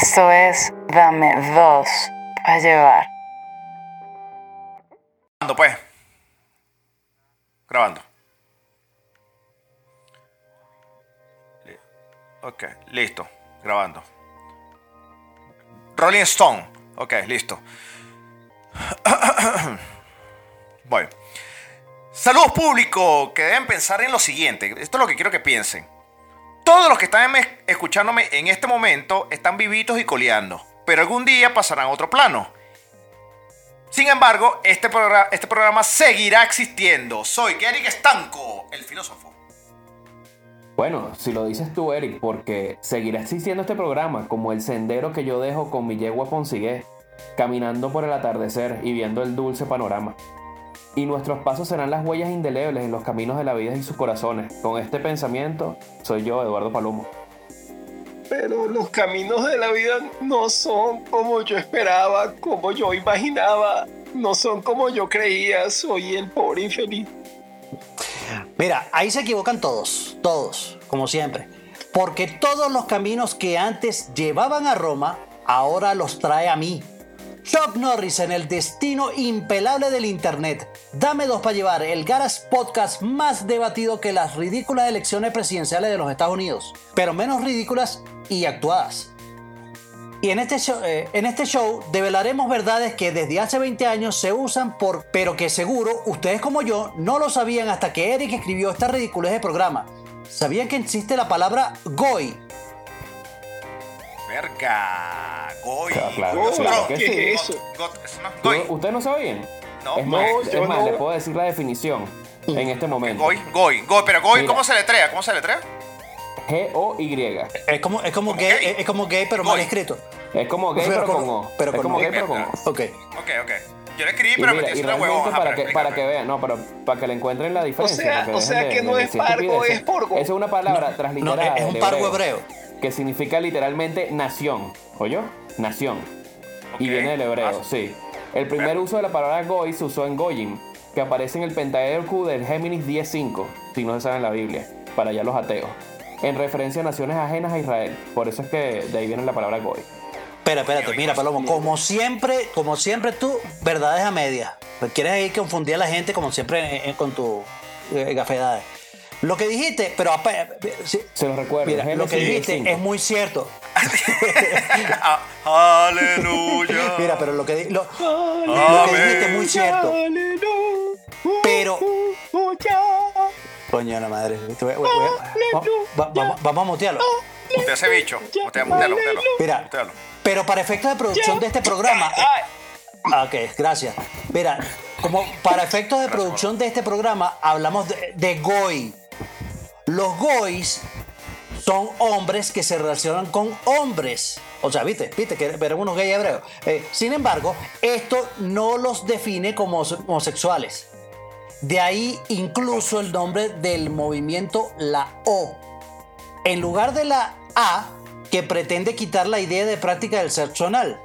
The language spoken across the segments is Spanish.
Esto es Dame dos para llevar. Grabando, pues. Grabando. Ok, listo. Grabando. Rolling Stone. Ok, listo. Bueno. Saludos público, que deben pensar en lo siguiente. Esto es lo que quiero que piensen. Todos los que están em- escuchándome en este momento están vivitos y coleando, pero algún día pasarán a otro plano. Sin embargo, este, este programa seguirá existiendo. Soy Eric Estanco, el filósofo. Bueno, si lo dices tú, Eric, porque seguirá existiendo este programa como el sendero que yo dejo con mi yegua Ponsigué, caminando por el atardecer y viendo el dulce panorama. Y nuestros pasos serán las huellas indelebles en los caminos de la vida y sus corazones. Con este pensamiento, soy yo, Eduardo Palomo. Pero los caminos de la vida no son como yo esperaba, como yo imaginaba, no son como yo creía, soy el pobre infeliz. Mira, ahí se equivocan todos, todos, como siempre. Porque todos los caminos que antes llevaban a Roma, ahora los trae a mí. Chuck Norris en el destino impelable del Internet. Dame dos para llevar, el Garas Podcast más debatido que las ridículas elecciones presidenciales de los Estados Unidos, pero menos ridículas y actuadas. Y en este, show, eh, en este show develaremos verdades que desde hace 20 años se usan por, pero que seguro ustedes como yo no lo sabían hasta que Eric escribió esta ridiculez de programa. ¿Sabían que existe la palabra goy? Verga. Goy. Claro, claro, Goy. claro Bro, que ¿qué es eso? No es ¿Tú- Goy. ¿Ustedes no sabían? No, es más, no, es más, no. les puedo decir la definición en este momento. Goy, Goy, Goy. Pero Goy, Mira. ¿cómo se letrea? ¿Cómo se letrea? G-O-Y. Es como, es como, Como gay, gay. es como gay pero mal Goy. escrito. Es como gay pero, con O. pero es con como gay pero con O. Ok. Ok, ok. Yo le escribí, Y pero mira, metí y la realmente huevón. Ajá, para que, para que vean, no, pero para que le encuentren la diferencia. sea- o sea que no es pargo, es porgo. Esa es una palabra No, transliterada es un pargo hebreo. Que significa literalmente nación. ¿Oyó? Nación. Y viene del hebreo, Ah, sí. El primer uso de la palabra goy se usó en Goyim, que aparece en el Pentateuco del Géminis 10.5, si no se sabe en la Biblia, para allá los ateos, en referencia a naciones ajenas a Israel. Por eso es que de ahí viene la palabra goy. Espera, espérate, mira, Palomo, como siempre, como siempre tú, verdades a medias. Quieres ahí confundir a la gente como siempre eh, eh, con tu eh, gafedades. Lo que dijiste, pero sí, Se los recuerdo. mira, lo que dijiste 10:5. es muy cierto. Aleluya. Mira, pero lo que, di- lo, lo que dijiste es muy cierto. Pero, coño la madre, voy- voy- voy- va- va- vamos, vamos a mutearlo. Mutea ese bicho. Mutea, mutealo, mutealo. Mira, Mutealo. pero para efectos de producción de este programa. Ah, Ok, gracias. Mira, como para efectos de producción de este programa, hablamos de, de goy. Los goys son hombres que se relacionan con hombres. O sea, viste, viste que eran unos gays hebreos. Eh, sin embargo, esto no los define como homosexuales. De ahí incluso el nombre del movimiento la O. En lugar de la A, que pretende quitar la idea de práctica del sexo anal.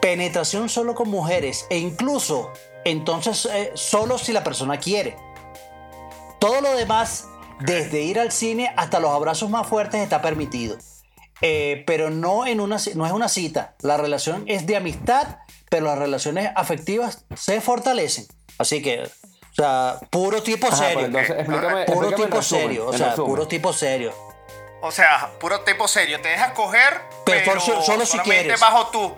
Penetración solo con mujeres e incluso entonces eh, solo si la persona quiere. Todo lo demás, desde ir al cine hasta los abrazos más fuertes, está permitido. Eh, pero no, en una, no es una cita. La relación es de amistad, pero las relaciones afectivas se fortalecen. Así que, o sea, puro tipo Ajá, serio. pero entonces explícame, puro explícame tipo resumen, serio. O sea, resumen. puro tipo serio. O sea, puro tipo serio. Te dejas coger, Pero pero, solo- solo si solamente quieres. bajo tú.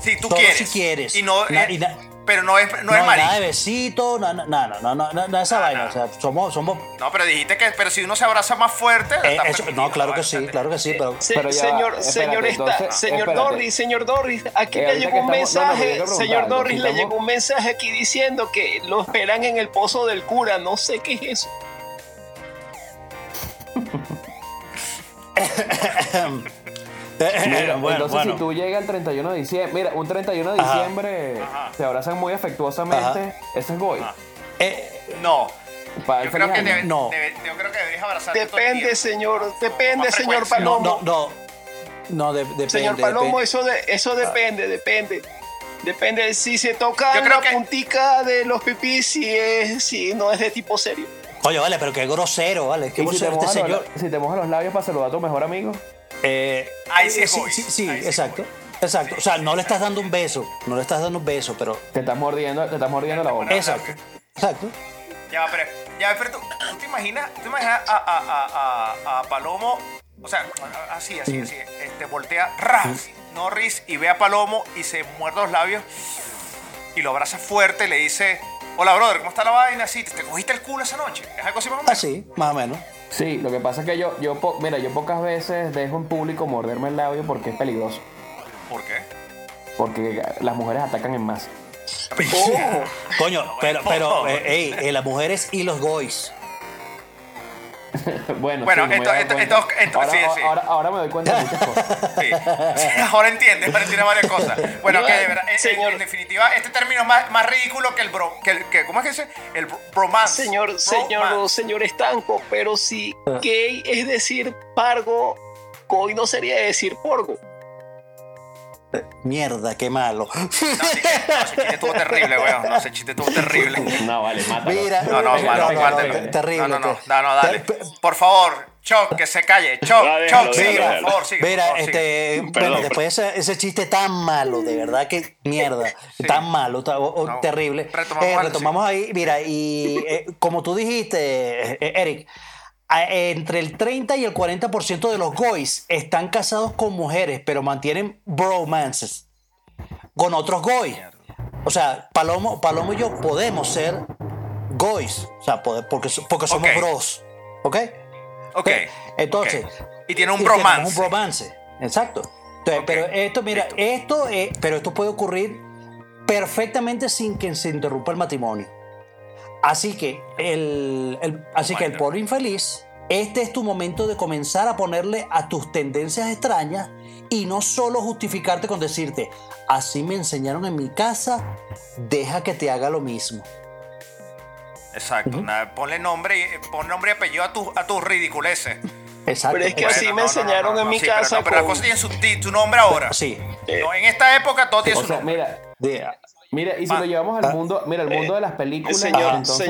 Si tú Solo quieres. si quieres. Y no, Na- eh, y na- pero no es, no No, es hay nada de marico. besito, no, no, no, no, no, no, esa vaina. O sea, somos, somos. No, pero dijiste que, pero si uno se abraza más fuerte. eh, eso- permitido, no, claro que sí, claro que sí, pero. Se- Pero ya va, señor, espérate, señor, esta- entonces, señor. Doris, señor Doris, aquí Eh, le ahorita llegó un estamos- mensaje, señor si le llegó un mensaje aquí diciendo que lo esperan en el pozo del cura, no sé qué es eso. Mira, bueno, entonces bueno. si tú llegas el 31 de diciembre, mira, un 31 de Ajá. diciembre se abrazan muy afectuosamente, Ajá. eso es goy. Eh, No. Para Yo creo, que debe- No. debe- yo creo que deberías el Depende, señor, depende, señor Palomo. no, no. No, de- depende. Señor Palomo, depende. eso, de, eso depende, depende. Depende si se toca la que- puntica de los pipis, si, es, si no es de tipo serio. Oye, vale, pero qué grosero, vale. Qué Y si te, grosero este señor. si te mojas los labios para saludar a tu mejor amigo, Eh, Ahí sí es sí, sí, sí, Ahí sí es exacto. Exacto. O sea, no le estás dando un beso. No le estás dando un beso, pero. Te estás mordiendo, te estás mordiendo la boca. Exacto. Exacto. Ya, pero, ya, pero tú, tú te imaginas, tú te imaginas a, a, a, a, a Palomo, o sea, así, así, así, este, voltea, ras, Norris, y ve a Palomo y se muerde los labios y lo abraza fuerte y le dice, hola, brother, ¿cómo está la vaina? Así, ¿te, te cogiste el culo esa noche? ¿Es algo así más o menos? Así, más o menos. Sí, lo que pasa es que yo, yo, po- mira, yo pocas veces dejo en público morderme el labio porque es peligroso. ¿Por qué? Porque las mujeres atacan en masa. Coño, pero, pero, eh, ey, eh, las mujeres y los goys. bueno, Bueno, sí, no me esto- esto- esto- esto- ahora, sí, sí. Ahora, ahora me doy cuenta de muchas cosas. Sí. Sí, ahora entiendes, ahora entiendes varias cosas. Bueno, que de verdad, en- en, Señor. en definitiva, este término es más, más ridículo que el bro, que, el- que- ¿cómo es que dice? El bro- bromance. Señor, señor, Bromance. señor Estanco, pero si gay es decir pargo, goy no sería decir porgo. Mierda, qué malo. No, no, ese chiste estuvo terrible, weón. No, ese chiste estuvo terrible. No, vale, mátalo. Mira, No, no, mano, no, no, no, terrible, No, no, no, no, no, dale. Por favor, Choc, que se calle. Choc, déjalo, Choc, sigue, por favor, sigue. por Mira, favor, sigue. este, Perdón, bueno, después ese, ese chiste tan malo, de verdad que mierda, tan malo, tan- o- o No, terrible. retomamos Eh, retomamos ahí, mira, y eh, como tú dijiste, eh, Eric, entre el 30 y el 40% de los goys están casados con mujeres, pero mantienen bromances con otros goys. O sea, Palomo, Palomo y yo podemos ser goys, o sea, porque, porque somos bros, ¿ok? Ok. Entonces. Y tiene un y bromance. Un bromance, exacto. Entonces, Pero esto, mira, listo. esto, eh, pero esto puede ocurrir perfectamente sin que se interrumpa el matrimonio. Así que el, el- así que el pobre infeliz, este es tu momento de comenzar a ponerle a tus tendencias extrañas y no solo justificarte con decirte, así me enseñaron en mi casa, deja que te haga lo mismo. Exacto. nada, ponle nombre, y- pon nombre y apellido a, tu, a tus ridiculeces. Exacto. Pero es que Bueno, así no, me no, no, enseñaron no, en mi sí, pero casa. no, pero las con- cosas tienen su, ti- tu nombre ahora. Sí. No, en esta época todo tiene O su sea, nombre. mira, De- mira, y si Ah. lo llevamos al mundo, mira, el mundo de las películas, Señor, entonces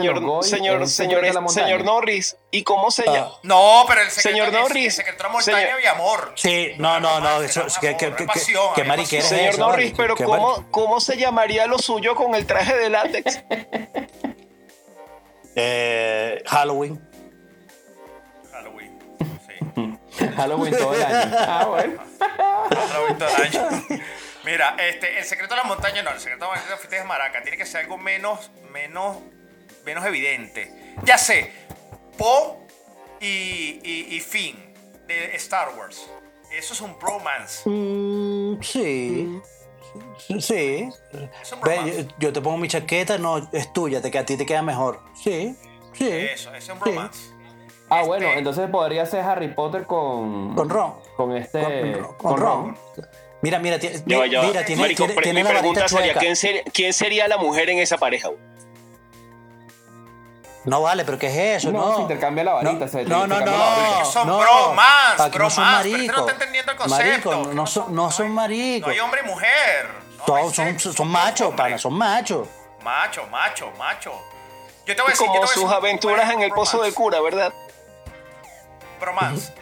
Norris, ¿y cómo se llama? No, pero el secreto, Señor Norris, El secreto de la montaña señor- había amor. Sí, no, no, no, eso, no que, que, que, pasión, que mariquera es. Señor eso, Norris, pero ¿Qué ¿cómo, ¿cómo se llamaría lo suyo con el traje de látex? Eh, Halloween. Halloween. Sí. Halloween todo el año. Ah, bueno. Halloween todo el año. Mira, este, el secreto de la montaña no, el secreto de la montaña es maraca. Tiene que ser algo menos, menos, menos evidente. Ya sé, Po y, y, y Finn de Star Wars. Eso es un bromance. Mm, sí. Sí. Es un Ve, bromance. yo, yo te pongo mi chaqueta, no, es tuya, te, que a ti te queda mejor. Sí, sí. Eso, es un bromance. Ah, Este- bueno, entonces podría ser Harry Potter con. Con Ron. Con este. Con, con Ron. Mira, mira, ti- Ya va, ya va. mira, tiene, Marico, tiene, tiene mi la varita pregunta sería. ¿quién sería, ¿quién sería la mujer en esa pareja? No vale, pero ¿qué es eso? No, No, se intercambia la varita, No, se- no, no, no. Son no. bromas, que no son bromas, pero no maricos. está entendiendo el concepto. Maricos, no son, no son No maricos. hay hombre y mujer. No, Son, son, machos, pana, son machos. Macho, macho, macho. Yo te voy a decir, yo te Como voy a decir sus aventuras en el pozo del cura, ¿verdad? Bromance.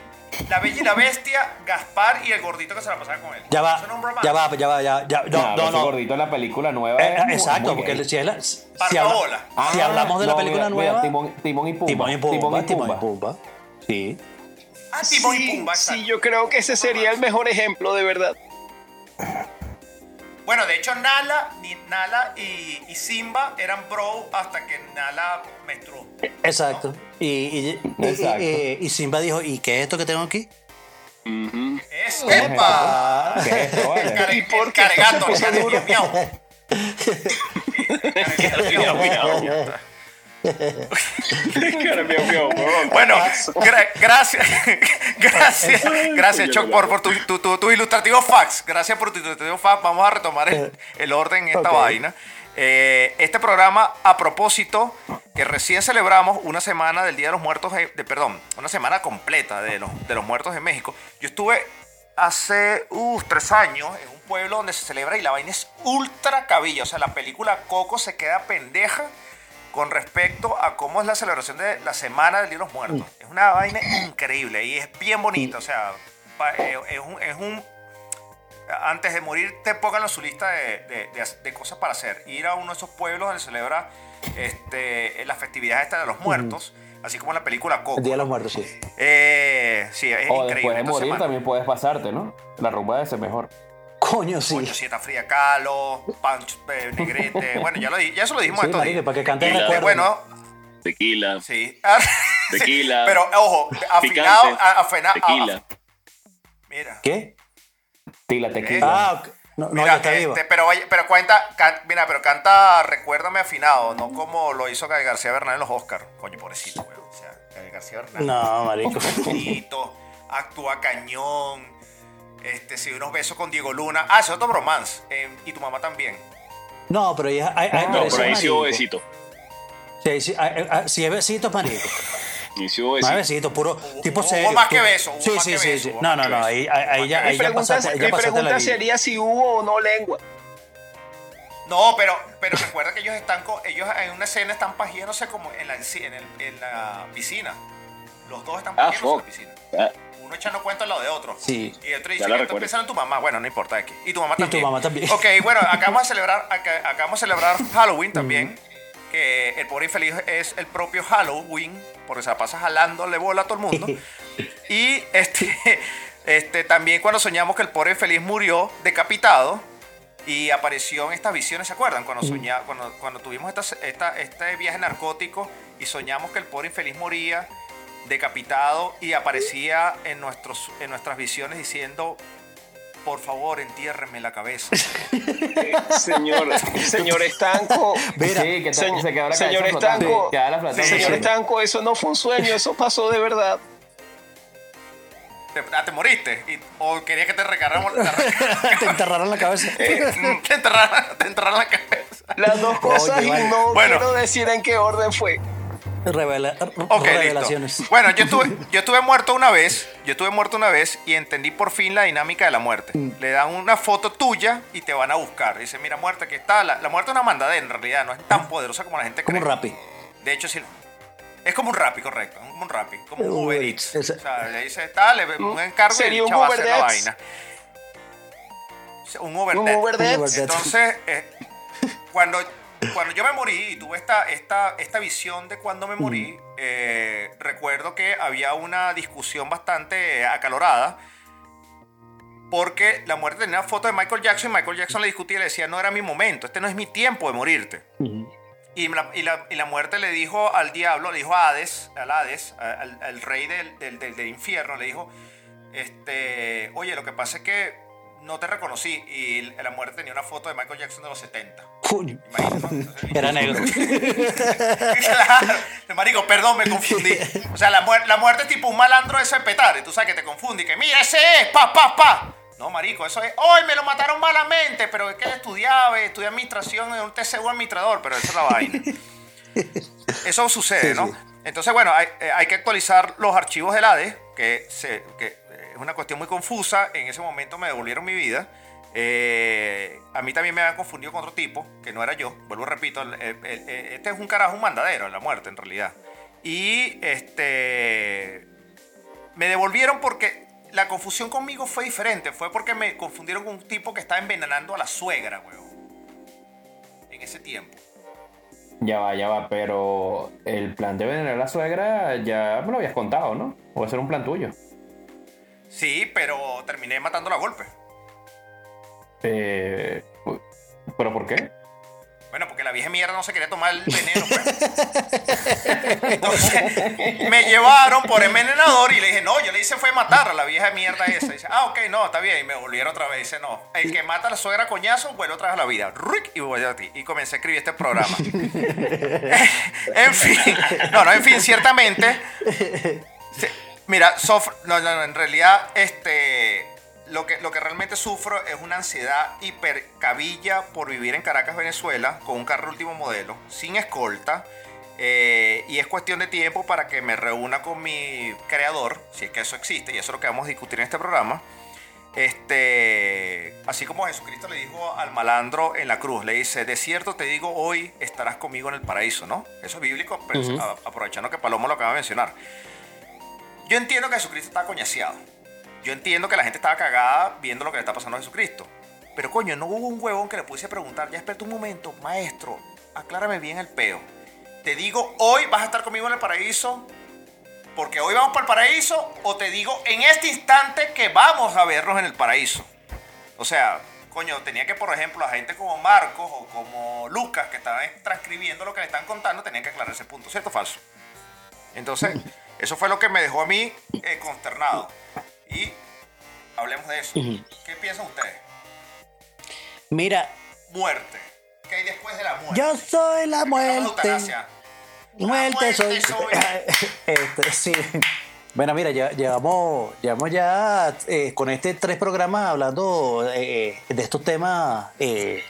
La Bella y la Bestia, Gaspar y el gordito que se la pasaba con él. Ya va, Eso no es un bromance. ya va, ya va, ya, ya. No, No, no, ese no. gordito en la película nueva. Eh, es muy- exacto, muy porque gay. si, es la- si, Parca habla- bola. si hablamos de la No, película mira, mira, nueva, Timón, Timón y Pumba. Timón y Pumba, Timón y Timón y Pumba. Pumba. Sí. Ah, Timón y Sí, Pumba, sí, exacto. yo creo que ese sería el mejor ejemplo, de verdad. Bueno, de hecho, Nala, ni Nala y, y Simba eran bro hasta que Nala menstruó. Exacto. Y, y, y- Exacto. y- y Simba dijo, ¿y qué es esto que tengo aquí? ¡Es ¡Epa! ¿Qué es esto, vale? Car- ¿Y por el qué cargato, el miau, Bueno, gra- gracias, gracias, gracias Choc por, por tu, tu, tu- tu ilustrativo fax. Gracias por tu ilustrativo fax. Vamos a retomar el, el orden en esta vaina. Eh, este programa, a propósito, que recién celebramos una semana del Día de los Muertos, de, de- perdón, una semana completa de los, de los Muertos de México. Yo estuve hace uh, tres años en un pueblo donde se celebra y la vaina es ultra cabilla. O sea, la película Coco se queda pendeja con respecto a cómo es la celebración de la semana del Día de los Muertos. Es una vaina increíble y es bien bonita. O sea, eh, es un, es un- antes de morir te pongan en su lista de, de- de- de cosas para hacer. Ir a uno de esos pueblos donde celebra este, las festividades estas de los muertos, así como en la película Coco. El Día de los Muertos, sí. Eh, sí, es O increíble. después de morir mano, también puedes pasarte, ¿no? La rumba debe ser mejor. Coño, sí. Coño, sieta fría calo, pancho, eh, negrete. Bueno, ya, lo, ya eso lo dijimos Sí, estos días. para que Tequila. Este, recuerden. bueno, Tequila. sí. Tequila. Pero, ojo, afinado, Picante. a- afina- a- Tequila. mira. ¿Qué? Tila tequila. Ah, ok. no, no, Mira, ya está este, pero, pero cuenta, can- mira, pero canta Recuérdame afinado, no como lo hizo Gael García Bernal en los Oscars. Coño, pobrecito, weón. O sea, Gael García Bernal. No, marico. Pobrecito, actúa cañón. Este, sí, unos besos con Diego Luna. Ah, ese es otro bromance. eh, y tu mamá también. No, pero ya hay, hay, No, pero ahí sí hubo besito. Sí, sí, hay- hay- si es besito, es marico. Y sí hubo besito. besito, puro tipo hubo serio. más que beso, hubo Sí, sí, sí, beso, sí. hubo No, no, no, ahí, ahí, ya, ahí ya pasaste, ya mi pasaste la pregunta sería si hubo o no lengua. No, pero, pero recuerda que ellos están con, ellos en una escena están pajiéndose como en la, en, el- en la piscina. Los dos están Ah, pajiéndose en la piscina. Ah, Uno echando cuenta al lado de otro. Sí. Y otro dice que pensando en tu mamá. Bueno, no importa aquí. Y tu mamá Y tu también. mamá también. Ok, bueno, acabamos de celebrar, acá- acabamos de celebrar Halloween también. Que el pobre infeliz es el propio Halloween, porque se la pasa jalándole bola a todo el mundo. Y este, este, también cuando soñamos que el pobre infeliz murió decapitado y apareció en estas visiones, ¿se acuerdan? Cuando, soña, cuando, cuando tuvimos esta, esta- este viaje narcótico y soñamos que el pobre infeliz moría decapitado y aparecía en, nuestros, en nuestras visiones diciendo, por favor, entiérreme la cabeza. Señor, señor Estanco. Mira, sí, que señor- se quedó la señor. Estanco, Queda la flotando. Señor Sí. Estanco, eso no fue un sueño, eso pasó de verdad. ¿Te, ah, te moriste? Y- ¿O querías que te recargáramos? Te, enterraron la cabeza. te enterraran, te enterraran la cabeza. Las dos cosas Oye, y vale. no Bueno. quiero decir en qué orden fue. Revela- Ok, revelaciones. listo. Bueno, yo estuve, yo estuve muerto una vez, yo estuve muerto una vez y entendí por fin la dinámica de la muerte. Mm. Le dan una foto tuya y te van a buscar. Dice, mira, muerte, aquí está. La, la muerte es una mandadera, en realidad, no es tan poderosa como la gente Como cree. un rapi. De hecho, sí. Es como un rapi, correcto. Es como un rapi, como un Uber Eats. O sea, le dice, tal, le un encargo y Sería el un chaval Uber hace la vaina. Un Uber Un. Uber. Entonces, eh, cuando, cuando yo me morí y tuve esta, esta, esta visión de cuando me morí, eh, recuerdo que había una discusión bastante acalorada. Porque la muerte tenía una foto de Michael Jackson y Michael Jackson le discutía y le decía, no era mi momento, este no es mi tiempo de morirte. Y la, y la- y la muerte le dijo al diablo, le dijo a Hades, al Hades, al rey del, del- del- del infierno, le dijo, este, oye, lo que pasa es que no te reconocí. Y la muerte tenía una foto de Michael Jackson de los 70. Era negro. claro. Marico, perdón, me confundí. O sea, la, muer- la muerte es tipo un malandro de ese petare. Tú sabes que te confunde y que, mira, ese es, pa, pa, pa. No, marico, eso es, hoy me lo mataron malamente, pero es que estudiaba, estudié administración en un TCU administrador, pero eso es la vaina. Eso sucede, Sí, ¿no? sí. Entonces, bueno, hay, eh, hay que actualizar los archivos del ADE, que, se, que eh, es una cuestión muy confusa. En ese momento me devolvieron mi vida. Eh, a mí también me habían confundido con otro tipo, que no era yo. Vuelvo, repito, el- el- el- este es un carajo, un mandadero, la muerte en realidad. Y este me devolvieron porque la confusión conmigo fue diferente. Fue porque me confundieron con un tipo que estaba envenenando a la suegra, weón. En ese tiempo. Ya va, ya va, pero el plan de venerar a la suegra ya me lo habías contado, ¿no? O ser un plan tuyo. Sí, pero terminé matándola a golpe. Eh, ¿Pero por qué? Bueno, porque la vieja mierda no se quería tomar el veneno, pues. Entonces, me llevaron por envenenador y le dije, no, yo le hice fue matar a la vieja mierda esa. Y dice, ah, ok, no, está bien. Y me volvieron otra vez. Dice, no, el que mata a la suegra coñazo vuelve otra vez a la vida. Y voy a ti. Y comencé a escribir este programa. en fin, no, no, en fin, ciertamente. Mira, sof- no, no, no, en realidad, este, lo que, lo que realmente sufro es una ansiedad hipercabilla por vivir en Caracas, Venezuela, con un carro último modelo, sin escolta, eh, y es cuestión de tiempo para que me reúna con mi creador, si es que eso existe, y eso es lo que vamos a discutir en este programa. Este, así como Jesucristo le dijo al malandro en la cruz, le dice, de cierto te digo, hoy estarás conmigo en el paraíso, ¿no? Eso es bíblico, pero a- aprovechando que Palomo lo acaba de mencionar. Yo entiendo que Jesucristo está coñaseado. Yo entiendo que la gente estaba cagada viendo lo que le está pasando a Jesucristo. Pero coño, no hubo un huevón que le pudiese preguntar, ya espérate un momento, maestro, aclárame bien el peo. Te digo, hoy vas a estar conmigo en el paraíso, porque hoy vamos para el paraíso, o te digo en este instante que vamos a vernos en el paraíso. O sea, coño, tenía que, por ejemplo, a gente como Marcos o como Lucas, que estaban transcribiendo lo que le están contando, tenían que aclarar ese punto, ¿cierto o falso? Entonces, eso fue lo que me dejó a mí eh, consternado. Y hablemos de eso. ¿Qué piensan ustedes? Mira, Muerte. ¿Qué hay después de la muerte? yo soy la muerte. Muerte muerte soy. soy. Este, sí. Bueno, mira, ya, llevamos, llevamos ya eh, con este tres programas hablando eh, de estos temas eh,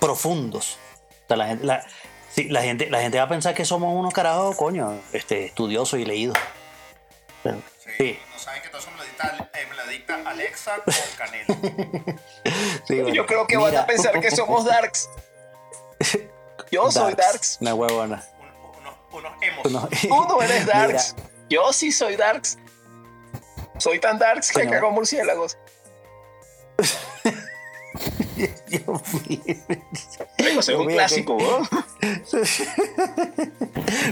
profundos. O sea, la gente, la, sí, la gente, la gente va a pensar que somos unos carajos, coño, este, estudiosos y leídos. Pero, Sí, sí, No saben que todo eso me lo dicta, eh, me lo dicta Alexa con sí, bueno. Yo creo que van Mira. a pensar que somos darks. Yo soy darks. Una huevona. Un- unos, unos emos. Tú no eres darks. Yo sí soy darks. Soy tan darks que Coño. cago murciélagos. Dios mío. Soy un Mira, clásico, ¿no?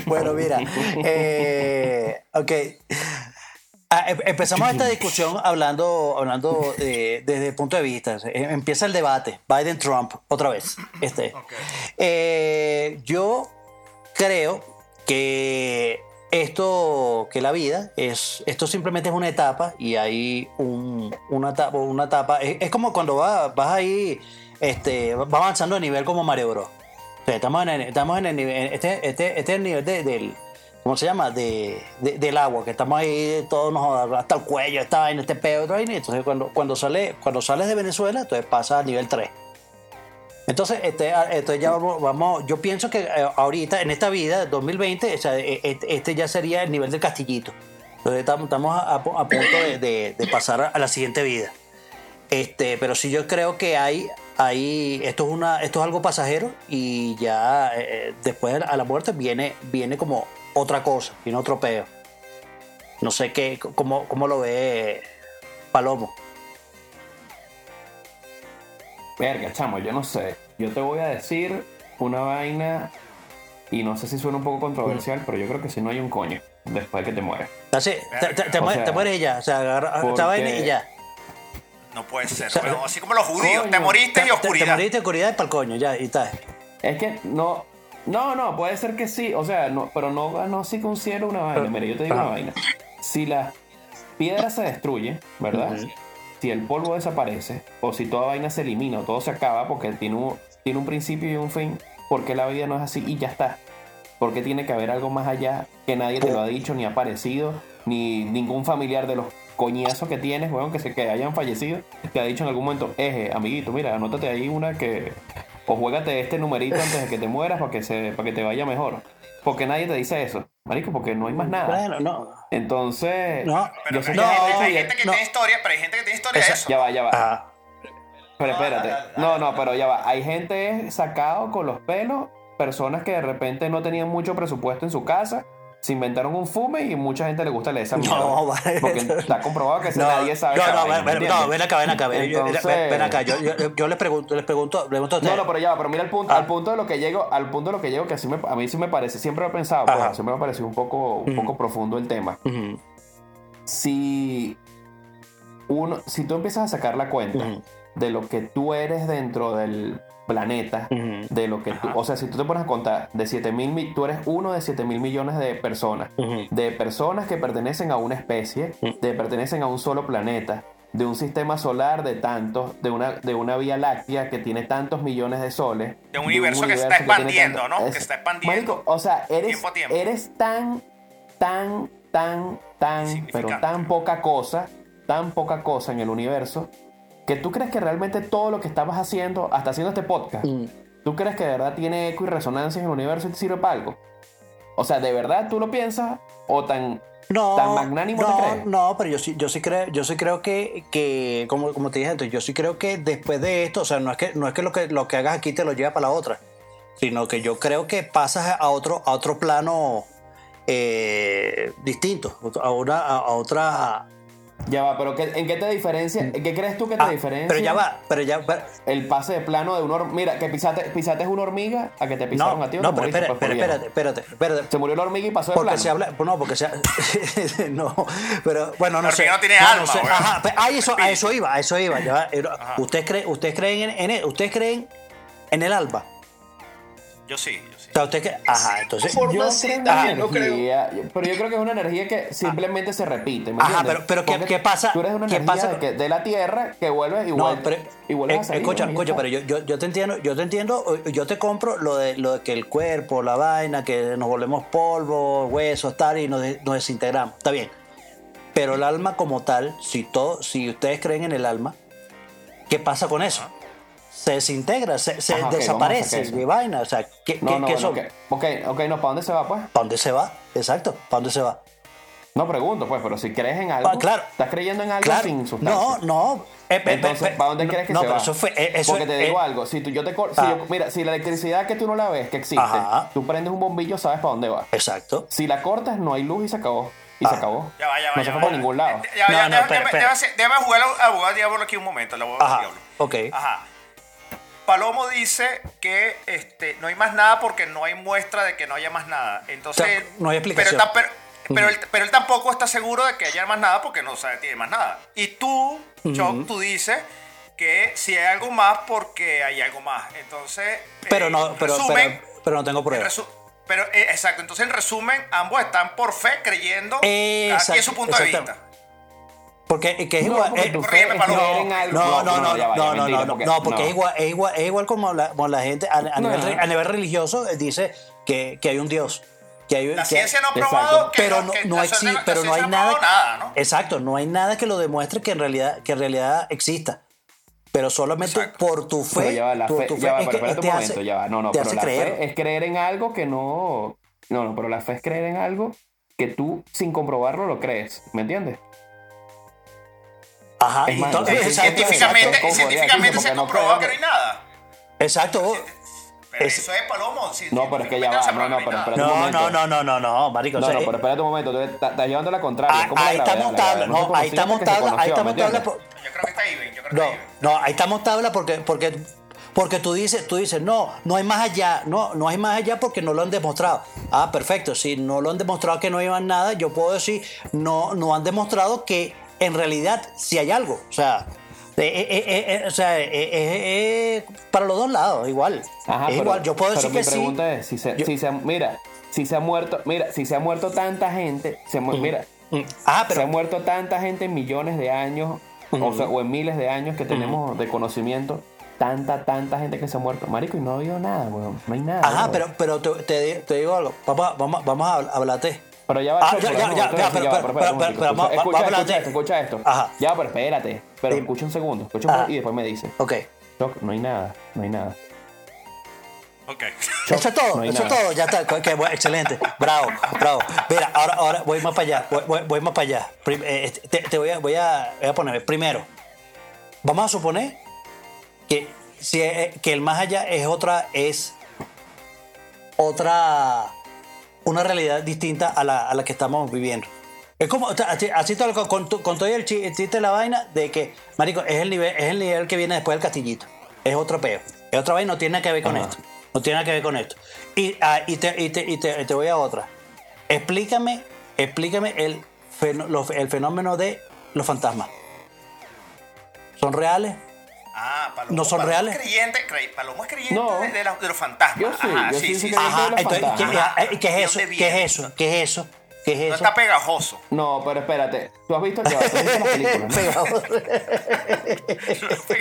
bueno, mira, eh, ok. Ah, em- empezamos esta discusión hablando, hablando eh, desde el punto de vista. Eh, Empieza el debate, Biden-Trump, otra vez. Este. Eh, yo creo que esto, que la vida, es, esto simplemente es una etapa y hay un- una etapa, una etapa es, es como cuando vas, vas ahí, este, va avanzando de nivel como Mario Bros. O sea, estamos en el, estamos en el nivel, este, este, este es el nivel de- del, ¿cómo se llama? De, de- del agua, que estamos ahí todos nos, hasta el cuello, esta vaina, este pedo, otra vaina, entonces cuando, cuando, sale, cuando sales de Venezuela, entonces pasa al nivel 3. Entonces, este, entonces ya vamos, vamos, yo pienso que eh, ahorita, en esta vida, 2020, o sea, eh, este, ya sería el nivel del castillito. Entonces estamos, a, punto de, pasar a la siguiente vida. Este, pero sí yo creo que hay, hay esto es una, esto es algo pasajero y ya eh, después a la muerte viene, viene como otra cosa, viene otro peo. No sé qué, cómo, cómo lo ve Palomo. Verga, chamo, yo no sé. Yo te voy a decir una vaina y no sé si suena un poco controversial, pero yo creo que si no hay un coño después de que te mueres. Así, te, te- te O mueres, sea, te mueres y ya, o sea, agarra esta vaina y ya. No puede ser. O sea, así como los judíos. coño, te moriste Te, y oscuridad. te moriste de oscuridad y pa'l coño, ya, y está. Es que no. No, no, puede ser que sí. O sea, no, pero no ganó así con cielo una vaina. Mira, yo te digo Ajá. una vaina. Si la piedra se destruye, ¿verdad? Si el polvo desaparece, o si toda vaina se elimina, o todo se acaba, porque tiene un, tiene un principio y un fin, porque la vida no es así y ya está. Porque tiene que haber algo más allá que nadie te lo ha dicho, ni ha aparecido, ni ningún familiar de los coñazos que tienes, weón, que, se, que hayan fallecido, te ha dicho en algún momento, eje, amiguito, mira, anótate ahí una que. O juégate este numerito antes de que te mueras para que, se, para que te vaya mejor. Porque nadie te dice eso, marico, porque no hay más nada. Bueno, no. Entonces, No, Pero yo sé hay, que no, gente, hay gente que no. tiene historia, pero hay gente que tiene historia de eso. ya va, ya va. Ajá. Pero espérate. No, no, pero ya va. Hay gente sacado con los pelos, personas que de repente no tenían mucho presupuesto en su casa, se inventaron un fume y mucha gente le gusta leer esa mierda. No, vale. Porque está comprobado que No, nadie sabe. no, no, ven, no, ven acá, ven acá, ven, Entonces- ven, ven acá, yo, yo, yo les pregunto, les pregunto, pregunto a ustedes. No, no, pero ya pero mira el punto, Ah. al punto de lo que llego, al punto de lo que llego, que así me- a mí sí me parece, siempre lo he pensado, pues, Ajá. siempre me ha parecido un poco, un poco profundo el tema. Si uno, si tú empiezas a sacar la cuenta de lo que tú eres dentro del planeta, Ujú. de lo que tú, o sea, si tú te pones a contar de 7 mil, mi- tú eres uno de 7 mil millones de personas, de personas que pertenecen a una especie, Mm. de pertenecen a un solo planeta, de un sistema solar de tantos, de una, de una vía láctea que tiene tantos millones de soles. De un universo que se está expandiendo, tanto- ¿no? es- Que está expandiendo. Marico, o sea, eres, Tiempo a tiempo. eres tan, tan, tan, tan, pero tan poca cosa, tan poca cosa en el universo, que tú crees que realmente todo lo que estabas haciendo, hasta haciendo este podcast, Mm. ¿Tú crees que de verdad tiene eco y resonancia en el universo y te sirve para algo? O sea, ¿de verdad tú lo piensas? ¿O tan... No, ¿Tan magnánimo no, te crees? no, pero yo sí, yo sí creo, yo sí creo que, que como, como te dije antes, yo sí creo que después de esto, o sea, no es que, no es que lo que lo que hagas aquí te lo lleva para la otra, sino que yo creo que pasas a otro, a otro plano eh, distinto, a una, a, a otra, Ya va, pero ¿qué- ¿en qué te diferencia? ¿En qué crees tú que te Ah, diferencia? pero ya va, pero ya. El pase de plano de un hormiga. Mira, que pisaste, pisaste una hormiga a que te pisaron no, a ti. o no, pero espera, pues, espérate, espérate, espérate. Se murió la hormiga y pasó de Porque plano. se habla, no, porque se no, pero bueno, no La sé. no tiene no alma, sé. weón. Ajá, pe- a eso, a eso iba, a eso iba. ya va. ¿Ustedes creen, ustedes creen en, en el- ustedes creen en el alba? Yo sí, sea, usted que, ajá, entonces Yo creo no creo. pero yo creo que es una energía que simplemente se repite. ¿me Ajá, pero- pero ¿qué- pasa- Tú eres una qué energía pasa de, que- de la tierra que vuelves y No, vuelves, pero y vuelves eh, a salir. escucha, escucha, pero yo, yo, yo te entiendo, yo te entiendo, yo te compro lo de lo de que el cuerpo, la vaina, que nos volvemos polvo, huesos, tal, y nos, nos desintegramos. Está bien. Pero el alma como tal, si todo, si ustedes creen en el alma, ¿qué pasa con eso? Se desintegra, se, se Ajá, ok, vamos a desaparece de vaina. O sea, ¿qué, No, qué- no, qué bueno, son? ok, ok, ok, no, ¿para dónde se va, pues? ¿Para dónde se va? Exacto, ¿para dónde se va? No pregunto, pues, pero si crees en algo, Ah, claro. estás creyendo en algo Claro. sin sustancia. No, no. Eh, pe- Entonces, pe- ¿para dónde no, crees que no, se pero va? eso fue, eh, eso Porque te digo eh, algo, si tú, yo te si Ah. yo- mira, si la electricidad que tú no la ves, que existe, Ajá. tú prendes un bombillo, sabes para dónde va. Exacto. Si la cortas, no hay luz y se acabó. Y se Ah. acabó. Ya va, ya va. no ya se va, fue por ningún lado. Eh, ya va, No, ya, no, déjame- jugar al abogado diablo aquí un momento. el abogado Ajá. diablo. Ok. Ajá. Palomo dice que este, no hay más nada porque no hay muestra de que no haya más nada. Entonces, O sea, no hay explicación. Pero, pero, pero él, pero él tampoco está seguro de que haya más nada porque no sabe tiene más nada. Y tú, Choc, tú dices que si hay algo más porque hay algo más. Entonces, Pero eh, no, pero, resumen, pero, no tengo en pruebas. pero eh, exacto, entonces en resumen, ambos están por fe creyendo quien Exacto, su punto de vista. Porque que es No, igual. porque eh, fe es algo. no, no, no, no, no, mentira, no, no, no, porque no. es igual, es igual, es igual como la, como la gente a, a nivel, No. re- a nivel religioso eh, dice que, que hay un Dios. Que hay, La que- ciencia no ha Exacto. probado que pero no, no, que no la exi- ciencia- la pero no hay nada, nada, ¿no? exacto no hay nada que lo demuestre que en realidad que en realidad exista pero solamente Exacto. por tu fe Pero ya va, la tu- fe, tu ya va, es pero que te hace- momento, ya va. No, no, te pero la creer. fe es creer en algo que no. No, no, pero la fe es creer en algo que tú sin comprobarlo lo crees. ¿Me entiendes? Ajá Es más, exacto, científicamente, se no creo que que- no hay nada. exacto Pero Es- eso es Palomo. No, pero es que ya va, no, no, que pero espérate un no momento. no no no no no marico o No, sea, no, eh, pero espérate un momento, tú estás, llevando la contraria. ah, la ahí estamos la no se ahí se tabla ahí conoció, estamos ¿me tabla entiendes? por- Yo creo que está even, yo creo que No, está even. no, ahí estamos tabla porque, porque, porque tú dices, tú dices, no, no hay más allá, no, no hay más allá porque no lo han demostrado. Ah, perfecto, si no lo han demostrado que no llevan nada, yo puedo decir, no, no han demostrado que en realidad sí hay algo. O sea, eh, eh, eh, eh, o sea, para los dos lados, igual. Ajá, es pero- igual, yo puedo pero decir mi que sí. pregunta es, si se, Yo- si se, mira, si se ha muerto, mira, si se ha muerto tanta gente, se mu- mira, Mm. Ah, se ha pero muerto tanta gente en millones de años, o, sea, o en miles de años que tenemos de conocimiento, tanta, tanta gente que se ha muerto. Marico, y no ha habido nada, weón. No hay nada. Ajá, weón. pero, pero te, te- te digo algo. Vamos, vamos, vamos a habl- hablarte. Pero ya va, Ah, ya, ya, ya, ya, pero- pero- escucha, esto, escucha esto. Ajá. Ya, pero espérate. Pero Sí. escucha un segundo, escucha un poco y después me dice. Ok. Choc, no hay nada, no hay nada. Ok. Eso es todo, no eso es todo, ya está. Bueno, excelente. Bravo, bravo. Mira, ahora, ahora voy más para allá. Voy, voy- voy más para allá. Prim- eh, te, te voy, a, voy, a, voy a poner primero. Vamos a suponer que, si, eh, que el más allá es otra, es otra, una realidad distinta a la, a la que estamos viviendo. Es como, así, así todo, con, con, todo el chi- el chiste la vaina de que, marico, es el nivel, es el nivel que viene después del castillito. Es otro peo. Es otra vaina, no tiene nada que ver con Ajá. esto. No tiene nada que ver con esto. Y, ah, y, te, y, te, y te- te voy a otra. Explícame, explícame el, el fenómeno de los fantasmas. ¿Son reales? Ah, Palomo. ¿No son Palomo reales? Es creyente, cre- Palomo es creyente No. de, de la- de los fantasmas. Yo sí, Ajá, yo sí, sí sí, Ajá, entonces, ¿qué, fantasmas. ¿qué ¿De es eso? ¿Qué es eso? ¿Qué es eso? ¿Qué es No eso? está pegajoso. No, pero espérate. ¿Tú has visto, ya va, ¿tú has visto las películas?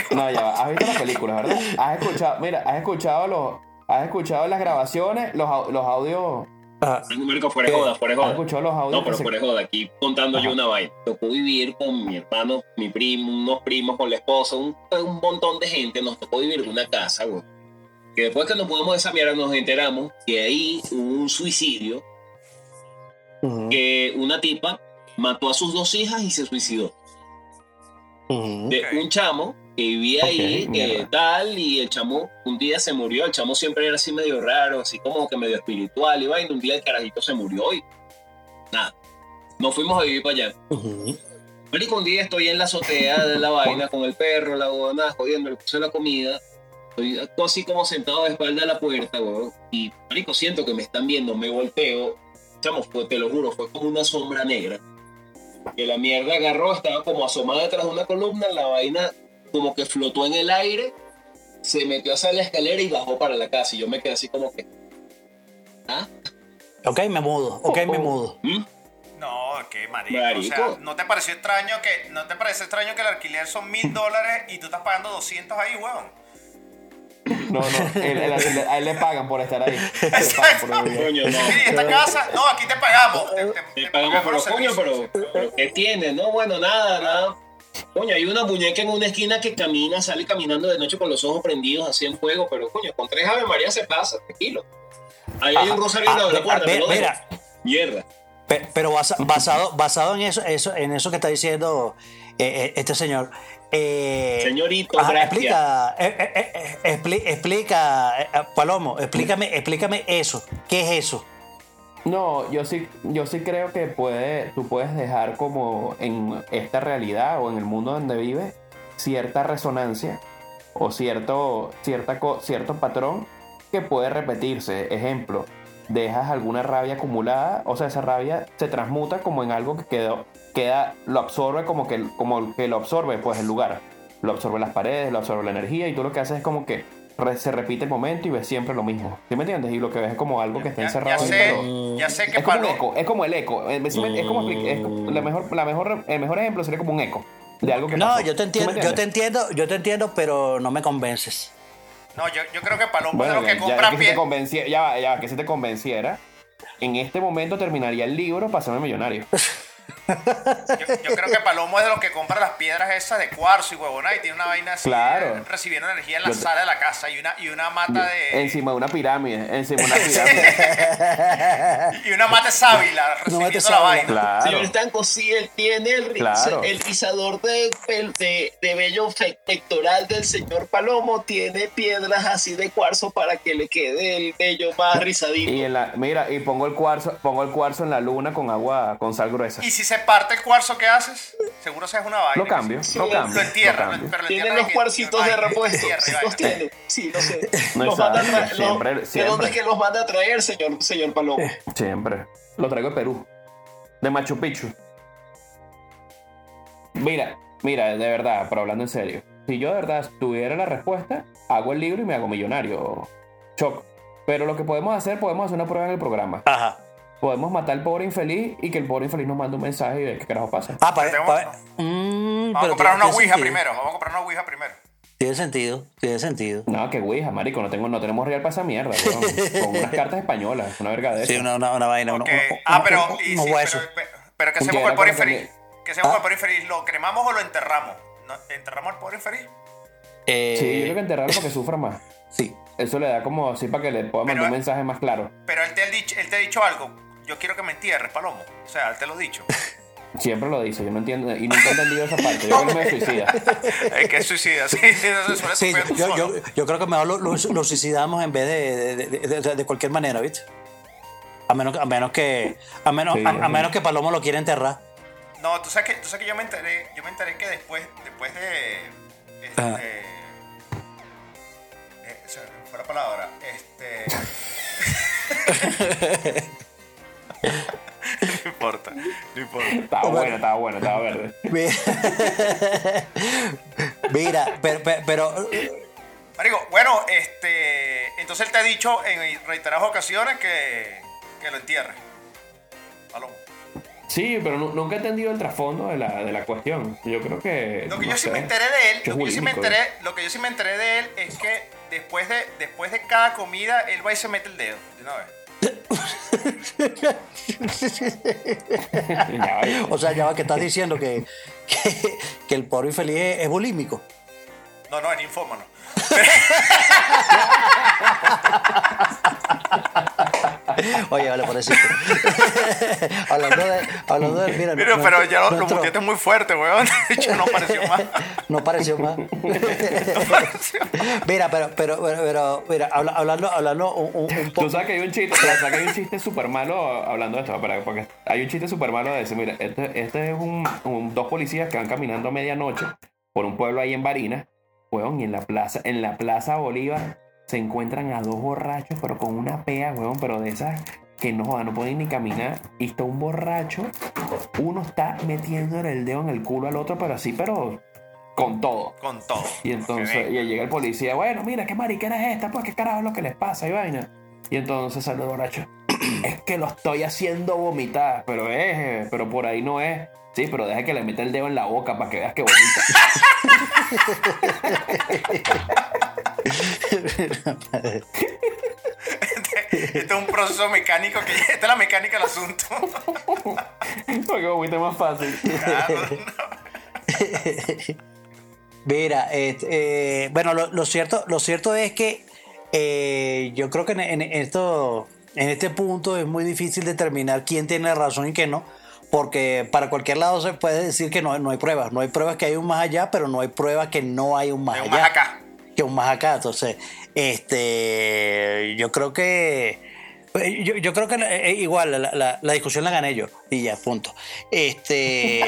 no? No, ya va. Has visto las películas, ¿verdad? Has escuchado, mira, has escuchado los, has escuchado las grabaciones, los, los audios. Ah, Marico, fuera de joda, fuera de ¿Has joda. escuchado los audios? No, pero se- fuera de joda, aquí contando yo Ajá. una vaina. Tocó vivir con mi hermano, mi primo, unos primos, con la esposa, un, un montón de gente. Nos tocó vivir en una casa, güey. Que después que nos pudimos esa mierda, nos enteramos que ahí hubo un suicidio, ujú, que una tipa mató a sus dos hijas y se suicidó. ujú. de Ok. un chamo que vivía Ok, ahí, que mierda. tal, y el chamo un día se murió. El chamo siempre era así medio raro, así como que medio espiritual. Y vaina, un día el carajito se murió y nada. Nos fuimos a vivir para allá. Ujú. Marico, un día estoy en la azotea de la vaina con el perro, la huevona, jodiendo, le puse la comida. Estoy así como sentado de espalda a la puerta, weón. Y, marico, siento que me están viendo, me volteo. Chamo, fue, te lo juro, fue como una sombra negra. Que la mierda agarró, estaba como asomada detrás de una columna, la vaina como que flotó en el aire, se metió hacia la escalera y bajó para la casa. Y yo me quedé así como que... ¿Ah? Ok, me mudo, ok, me mudo. ¿Mm? No, qué marico. O sea, ¿no te pareció extraño que, no te parece extraño que el alquiler son mil dólares y tú estás pagando 200 ahí, weón? No, no, él- él- él- a él le pagan por estar ahí. Por vivir. Coño, no. Mire, esta casa, no, aquí te pagamos. Te, te- pagamos, por coño, pero, pero ¿qué tiene? No, bueno, nada, nada. Coño, hay una muñeca en una esquina que camina, sale caminando de noche con los ojos prendidos así en fuego, pero coño, con tres Ave María se pasa, tranquilo. Ahí hay un rosario Ah, en la ah, puerta, pero mira. Mierda. Pe- Pero basa- basado, basado en eso, eso, en eso que está diciendo eh, eh, este señor. eh, Señorito, ajá, explica, eh, expli- explica, Palomo, explícame, explícame eso. ¿Qué es eso? No, yo sí, yo sí creo que puede, tú puedes dejar como en esta realidad o en el mundo donde vives cierta resonancia o cierto, cierta, cierto patrón que puede repetirse. Ejemplo, dejas alguna rabia acumulada, o sea, esa rabia se transmuta como en algo que quedó, queda, lo absorbe como que, como que lo absorbe pues el lugar. Lo absorbe las paredes, lo absorbe la energía y tú lo que haces es como que se repite el momento y ves siempre lo mismo. ¿Sí me entiendes? Y lo que ves es como algo que está Ya, ya encerrado. sé, dentro- ya sé que es como un eco, es como el eco. eh, ¿sí me- Es como, es como- la mejor, la mejor, el mejor ejemplo sería como un eco de algo que No, pasó. yo te ¿Sí me entiendo, yo te entiendes? entiendo, yo te entiendo, pero no me convences. No, yo, yo creo que Palomo Bueno, los que ya, compra que si te pie. convenciera, ya, va, ya va, que si te convenciera, en este momento terminaría el libro para hacerme millonario. Yo, yo creo que Palomo es de los que compra las piedras esas de cuarzo y huevona y tiene una vaina así Claro. eh, recibiendo energía en la Yo- sala de la casa y una, y una mata de. Encima de una pirámide, encima de una pirámide. Y una mata sábila recibiendo mate la sábila. vaina. claro. Señor Estanco, sí, él tiene el, Claro. el rizador de, de, de vello pectoral del señor Palomo, tiene piedras así de cuarzo para que le quede el vello más rizadito. Y en la, mira, y pongo el cuarzo, pongo el cuarzo en la luna con agua, con sal gruesa. Y si se parte el cuarzo, ¿qué haces? Seguro se es una vaina. Lo cambio, Sí, lo lo cambio. Lo entierra, lo cambio. pero lo Tiene entierra los cuarcitos de repuesto. Los vaina. tiene. Sí, no sé. No, los manda a siempre, los- ¿De siempre. dónde es que los manda a traer, señor, señor Palomo? Siempre. Lo traigo de Perú. De Machu Picchu. Mira, mira, de verdad, pero hablando en serio. Si yo de verdad tuviera la respuesta, hago el libro y me hago millonario. Choc. Pero lo que podemos hacer, podemos hacer una prueba en el programa. Ajá. Podemos matar al pobre infeliz y que el pobre infeliz nos mande un mensaje y ver qué carajo pasa. Ah, para, para- Mm, Vamos a comprar una Ouija sentido. primero. Vamos a comprar una Ouija primero. Tiene sentido, tiene sentido. No, que ouija, marico, no, tengo, no tenemos real para esa mierda, weón. Con unas cartas españolas, una verga de Sí, una, una, una vaina, uno- Ah, pero, uno- y sí, pero, pero, pero ¿qué hacemos con el pobre infeliz? porque ¿Qué hacemos con Ah. el pobre infeliz? ¿Lo cremamos o lo enterramos? ¿No? ¿Enterramos al pobre infeliz? Eh, Sí, yo creo que enterrarlo para que sufra más. sí. Eso le da como así para que le pueda mandar Pero- un mensaje más claro. Pero él te, ha dicho, él te ha dicho algo. Yo quiero que me entierres, Palomo. O sea, él te lo ha dicho. Siempre lo dice, yo no entiendo y nunca he entendido esa parte. Yo creo que me suicida. es que es suicida, sí. Suele Sí, yo, yo, yo creo que mejor lo, lo- lo suicidamos en vez de, de, de- de- de cualquier manera, ¿viste? A menos, a menos que a menos, Sí, a, menos que Palomo lo quiera enterrar. No, tú sabes que, tú sabes que yo me enteré, yo me enteré que después, después de. Este, eh, fue la palabra. Este. No importa, no importa. Estaba bueno, estaba bueno, estaba verde. Mira, pero, pero, Marico, bueno, este. Entonces él te ha dicho en reiteradas ocasiones que, que lo entierre. Palomo. Sí, pero nu- nunca he entendido el trasfondo de la, de la cuestión. Yo creo que. Lo que no yo sí me enteré de él, que lo es que, yo sí me bulímico, enteré, lo que yo sí me enteré de él es que después de, después de cada comida, él va y se mete el dedo. De una vez. O sea, ya va que estás diciendo que, que, que el pobre infeliz es, es bulímico. No, no, es ninfómano. Oye, vale, por eso. hablando de. Hablando de mira, Pero, pero ya lo, lo nuestro- muteaste muy fuerte, weón. De hecho, no pareció más. No pareció más. mira, pero, pero, pero, pero, mira, habla- hablando, hablando un, un, un poco. Tú sabes que hay un chiste, tú sabes que hay un chiste súper malo hablando de esto, para- porque hay un chiste súper malo de decir, mira, este, este es un, un- dos policías que van caminando a medianoche por un pueblo ahí en Barinas, weón, y en la plaza, en la plaza Bolívar se encuentran a dos borrachos, pero con una pea, weón, pero de esas que no jodan, no pueden ni caminar, y está un borracho, uno está metiéndole el dedo en el culo al otro, pero así, pero con todo. Con todo. Y entonces y llega el policía, bueno, mira, qué mariquera es esta, pues qué carajo es lo que les pasa y vaina. Y entonces sale el borracho, es que lo estoy haciendo vomitar, pero es, pero por ahí no es. Sí, pero deja que le meta el dedo en la boca para que veas que vomita. Este es un proceso mecánico que esta es la mecánica del asunto. porque vomita más fácil. Claro, Mira, este, eh, bueno, lo, lo cierto, lo cierto es que eh, yo creo que en, en esto, en este punto es muy difícil determinar quién tiene razón y quién no, porque para cualquier lado se puede decir que no, no hay pruebas, no hay pruebas que hay un más allá, pero no hay pruebas que no hay un más Hay un allá más acá. que un más acá. Entonces, este, yo creo que. Yo, yo creo que eh, igual la, la- la discusión la gané yo y ya, punto. Este.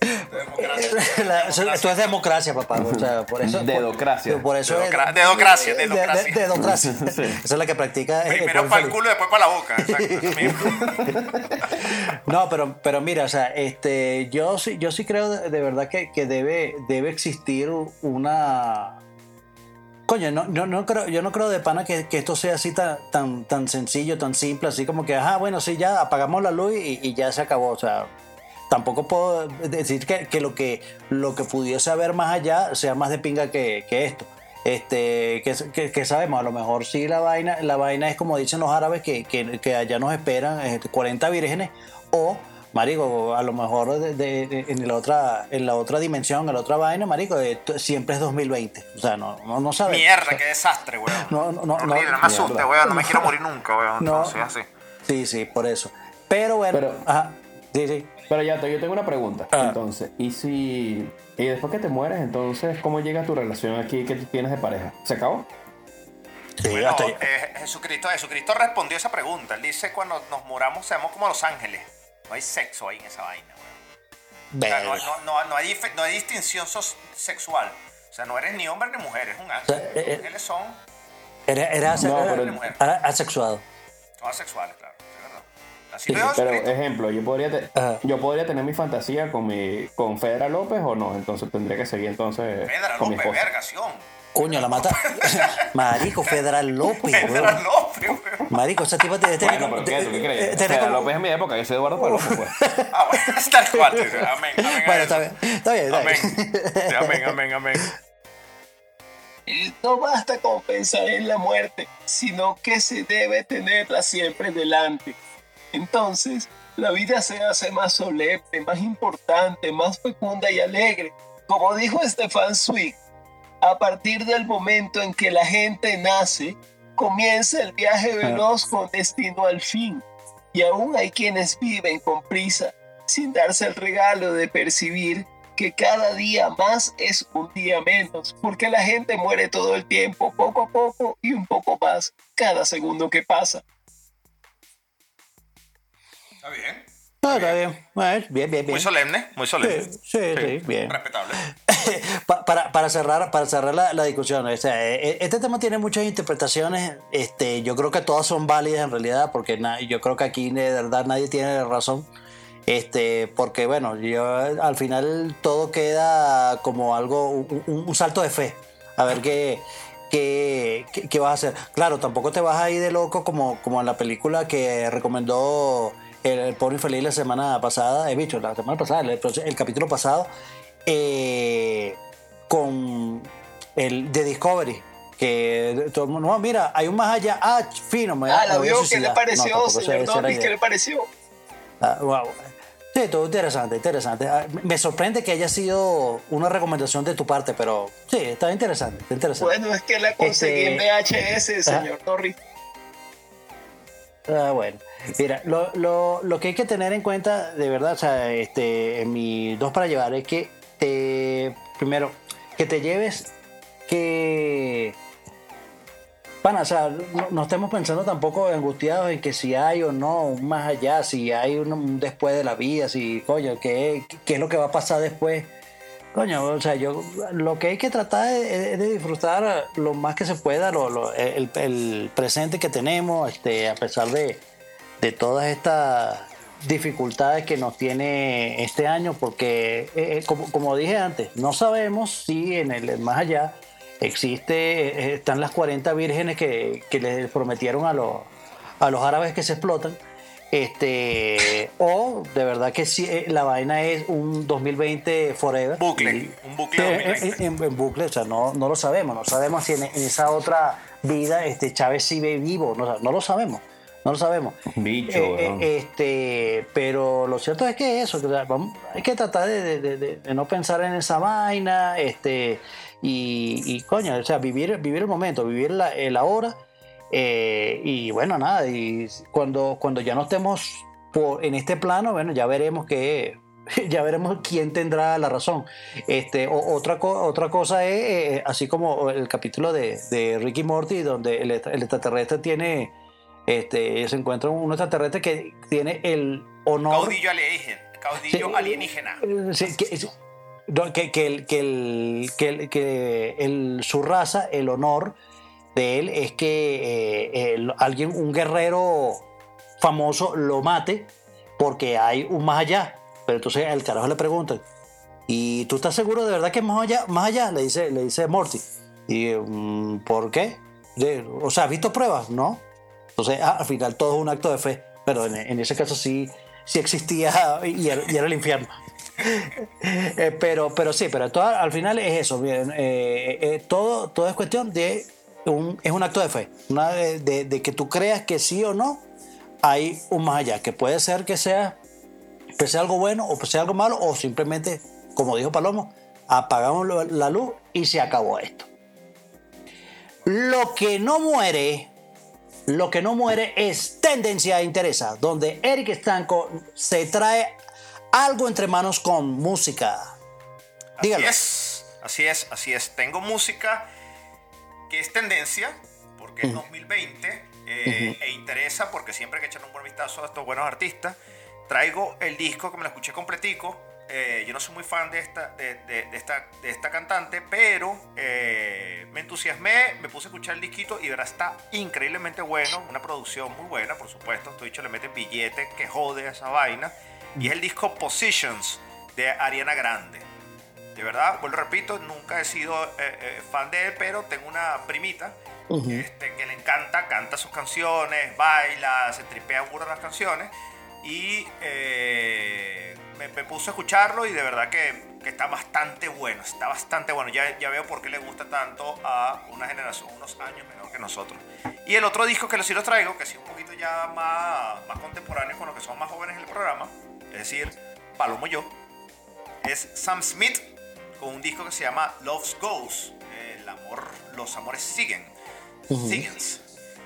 la- esto es democracia, papá. O sea, por eso, Dedocracia. Por eso es- Dedocra- dedocracia, de- de- dedocracia. dedocracia. Sí. Esa es la que practica. el Primero para el culo y después para la boca. Exacto. No, pero, pero mira, o sea, este, yo sí, yo sí creo de, de verdad que, que debe, debe existir una. Coño, no, no, no creo, yo no creo de pana que, que esto sea así tan, tan, tan sencillo, tan simple, así como que, ajá, bueno, sí, ya apagamos la luz y, ya se acabó. O sea, tampoco puedo decir que, que lo que lo que pudiese haber más allá sea más de pinga que, que esto. Este, que, que- sabemos, a lo mejor sí la vaina, la vaina es como dicen los árabes, que, allá nos esperan este, 40 vírgenes, o marico, a lo mejor de- de- de- en la otra, en la otra dimensión, en la otra vaina, marico, eh, siempre es 2020. O sea, no, no, no sabemos. Mierda, qué desastre, weón. No, no, no, Horrible, no no, me asuste, weón. No me quiero morir nunca, weón. No. Entonces, así. Sí, sí, por eso. Pero bueno, Pero- ajá, sí, sí. Pero ya, yo tengo una pregunta. Ah. Entonces, ¿y si... Y después que te mueres, entonces, ¿cómo llega tu relación aquí que tú tienes de pareja? ¿Se acabó? Sí, Bueno, eh, Jesucristo, Jesucristo respondió esa pregunta. Él dice, cuando nos muramos, seamos como los ángeles. No hay sexo ahí en esa vaina, weón. O sea, no, no- no- hay, no hay distinción sexual. O sea, no eres ni hombre ni mujer, es un ángel. O sea, eh, Los ángeles son, Era, era, ase- asexuado. son asexuales, claro. Así Sí, Pero, ejemplo, yo podría, te- yo podría tener mi fantasía con mi con Fedra López o no, entonces tendría que seguir entonces mi López, vergación. Coño, la mata. Marico, Federal López, weón. López, weón. Marico, ese tipo tiene. Bueno, pero ¿qué? ¿Tú qué crees? como- López es mi época, yo soy Eduardo Palomo, pues. Ah, bueno, tal cual. Amén, amén. Bueno, está bien, está bien. Está Amén. bien. Amén, amén, amén. No basta con pensar en la muerte, sino que se debe tenerla siempre delante. Entonces, la vida se hace más solemne, más importante, más fecunda y alegre. Como dijo Stefan Zweig, a partir del momento en que la gente nace, comienza el viaje veloz con destino al fin. Y aún hay quienes viven con prisa, sin darse el regalo de percibir que cada día más es un día menos, porque la gente muere todo el tiempo, poco a poco y un poco más, cada segundo que pasa. Está bien. Está bien. Bueno, bien, bien, bien. Muy solemne, muy solemne. Sí, sí, sí, bien. Respetable. Pa- para, para cerrar, para cerrar la, discusión, o sea, eh, este tema tiene muchas interpretaciones. Este, yo creo que todas son válidas en realidad, porque na- yo creo que aquí de verdad nadie tiene razón. Este, porque bueno, yo al final todo queda como algo, un, salto de fe. A ver qué, qué, qué- vas a hacer. Claro, tampoco te vas a ir de loco como, como en la película que recomendó el, el pobre infeliz la semana pasada. He dicho, la semana pasada, el capítulo pasado eh, con el de Discovery. Que todo el mundo, no, mira, hay un más allá. Ah, fino, me, Ah, la vio, ¿qué le. No, pareció, señor Norris? ¿Qué le pareció? Ah, wow. Sí, todo interesante, interesante. Ah, Me sorprende que haya sido una recomendación de tu parte, pero sí, está interesante, está interesante. Bueno, es que la conseguí en Este- VHS, señor Norris. Ah, bueno. Mira, lo, lo, lo que hay que tener en cuenta, de verdad, o sea, este, en mis dos para llevar, es que primero, que te lleves que. Bueno, o no, estemos pensando tampoco angustiados en que si hay o no más allá, si hay un, después de la vida, si, coño, ¿qué, qué es lo que va a pasar después. Coño, o sea, yo lo que hay que tratar es, de disfrutar lo más que se pueda lo- el, el presente que tenemos, este, a pesar de, de todas estas dificultades que nos tiene este año, porque eh, eh, como, como dije antes, no sabemos si en el más allá existe, eh, están las 40 vírgenes que, que les prometieron a los, a los árabes que se explotan. Este, o de verdad que sí, la vaina es un 2020 forever. Bucle, Y- un bucle 2020. eh, en, en bucle, o sea, no, no lo sabemos, no sabemos si en, en esa otra vida este Chávez sigue vivo, no, no lo sabemos, no lo sabemos. Bicho, Eh, eh, este, pero lo cierto es que eso, que, vamos- hay que tratar de, de- de- de- de no pensar en esa vaina, este, y, y, coño, o sea, vivir, vivir el momento, vivir la, el ahora, eh, y bueno, nada, y cuando, cuando ya no estemos por- en este plano, bueno, ya veremos que ya veremos quién tendrá la razón. Este, o- otra, co- otra cosa es, eh, así como el capítulo de, de Ricky Morty, donde el, el extraterrestre tiene, este, se encuentra un extraterrestre que tiene el honor. Caudillo alienígena. Caudillo Sí, alienígena. sí, que, que, que el, que, el, que, el- que el- su raza, el honor de él es que eh, el- alguien, un guerrero famoso lo mate porque hay un más allá. Pero entonces el carajo le pregunta, ¿y tú estás seguro de verdad que es más allá? Más allá, le dice, le dice Morty. Y, mm, ¿por qué? De- o sea, ¿has visto pruebas? No. Entonces, ah, al final todo es un acto de fe. Pero en, ese caso sí, sí existía y era, el infierno. Eh, pero, pero sí, pero al final es eso. eh, eh, todo, todo es cuestión de un, es un acto de fe. De, de- que tú creas que sí o no hay un más allá. Que puede ser que sea, que sea algo bueno o que sea algo malo o simplemente, como dijo Palomo, apagamos la luz y se acabó esto. Lo que no muere, lo que no muere es tendencia e interesa, donde Eric Stanco se trae algo entre manos con música. Así Dígalo. es, así es, así es. Tengo música que es tendencia, porque es 2020, eh, e interesa, porque siempre hay que echar un buen vistazo a estos buenos artistas. Traigo el disco que me lo escuché completico. Eh, yo no soy muy fan de esta, de, de- de esta, de esta cantante, pero eh, me entusiasmé, me puse a escuchar el disquito y verá, está increíblemente bueno, una producción muy buena, por supuesto. Estoy dicho, le meten billetes que jode a esa vaina. Y es el disco Positions de Ariana Grande. De verdad, vuelvo repito, nunca he sido eh, fan de él, pero tengo una primita este, que le encanta, canta sus canciones, baila, se tripea burda las canciones. Y eh, me, me puse a escucharlo y de verdad que, que está bastante bueno, está bastante bueno. Ya, ya veo por qué le gusta tanto a una generación, unos años menor que nosotros. Y el otro disco que sí los traigo, que sí un poquito ya más, más contemporáneo con los que son más jóvenes en el programa, es decir, Palomo Yo es Sam Smith con un disco que se llama Love's Goes. El amor, los amores siguen. Siguens.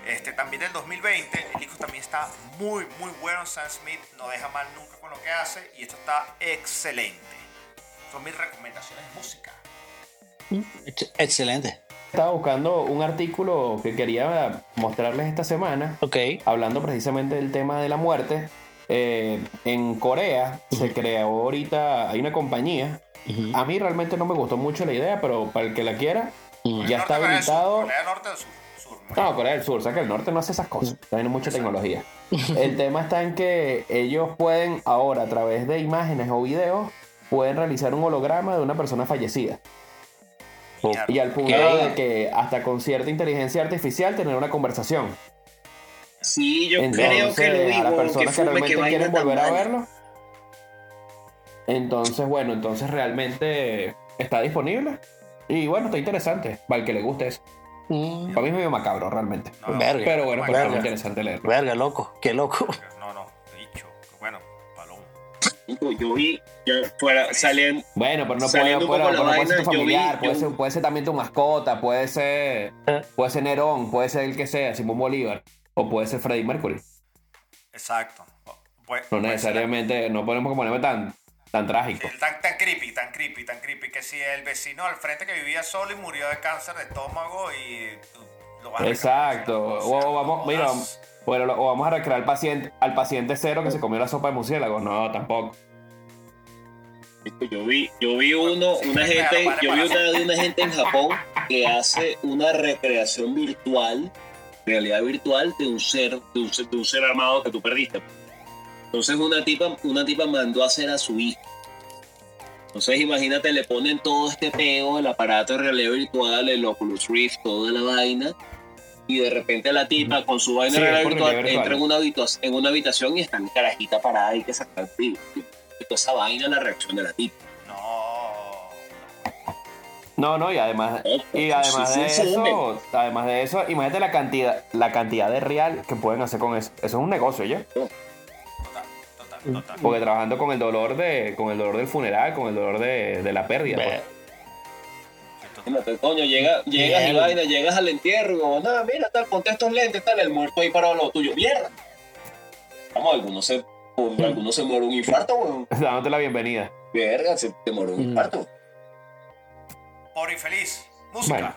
Este, también del 2020, el disco también está muy, muy bueno. Sam Smith no deja mal nunca con lo que hace y esto está excelente. Son mis recomendaciones de música. Ex- Excelente. Estaba buscando un artículo que quería mostrarles esta semana, Ok. hablando precisamente del tema de la muerte. Eh, en Corea se creó ahorita, hay una compañía. A mí realmente no me gustó mucho la idea, pero para el que la quiera, ya está Sur, habilitado. Corea del Norte del Sur. ¿No? Corea del Sur, o sea que el norte no hace esas cosas. Tiene mucha tecnología. El tema está en que ellos pueden ahora, a través de imágenes o videos, pueden realizar un holograma de una persona fallecida. Y al punto de que hasta con cierta inteligencia artificial tener una conversación. Sí, yo Entonces, creo que lo a las digo, que personas que realmente que quieren volver a verlo. Entonces, bueno, entonces realmente está disponible. Y bueno, está interesante. Para el que le guste eso. Mm, Para mí es medio macabro, realmente. No, no, Verga. Pero bueno, pues muy interesante leerlo. Verga, loco. Qué loco. No, no, dicho. Bueno, Palomo. Yo vi, ya fuera, salen, Bueno, pero no puede, puede- pero no puede ser tu yo vi- familiar, puede, yo- ser, puede ser también tu mascota, puede ser, Eh. puede ser Nerón, puede ser el que sea, Simón Bolívar, o puede ser Freddie Mercury. Exacto. Pues- No pues, necesariamente, no podemos ponerme tan, tan trágico. Tan, tan creepy, tan creepy, tan creepy, que si el vecino al frente que vivía solo y murió de cáncer de estómago y lo a Exacto. O, o vamos, mira, bueno, lo- o vamos a recrear al paciente, al paciente cero que se comió la sopa de murciélago. No, tampoco. Yo vi, yo vi uno, una gente, yo vi una de una gente en Japón que hace una recreación virtual, realidad virtual de un ser, de un ser, de un ser armado que tú perdiste. Entonces una tipa, una tipa mandó a hacer a su hijo. Entonces imagínate, le ponen todo este peo, el aparato de realidad virtual, el Oculus Rift, toda la vaina. Y de repente la tipa con su vaina Sí, de realidad virtual entra en una, en una habitación y está mi carajita parada y que sacar el frío. Y toda esa vaina, la reacción de la tipa. No. No, no, y además, y además Sí, de sí, sí. eso, además de eso, imagínate la cantidad, la cantidad de real que pueden hacer con eso. Eso es un negocio ya. Total. Porque trabajando con el dolor de, con el dolor del funeral, con el dolor de, de la pérdida. pues. Imagínate, coño, llega, llegas y vaina, llegas al entierro nada, mira, tal, ponte estos lentes, tal, el muerto ahí parado lado tuyo, mierda. Vamos, algunos se, algunos se muere un infarto, weón. Dándote la bienvenida. Verga, se te muere un Mm. infarto. Por infeliz. Música. Bueno.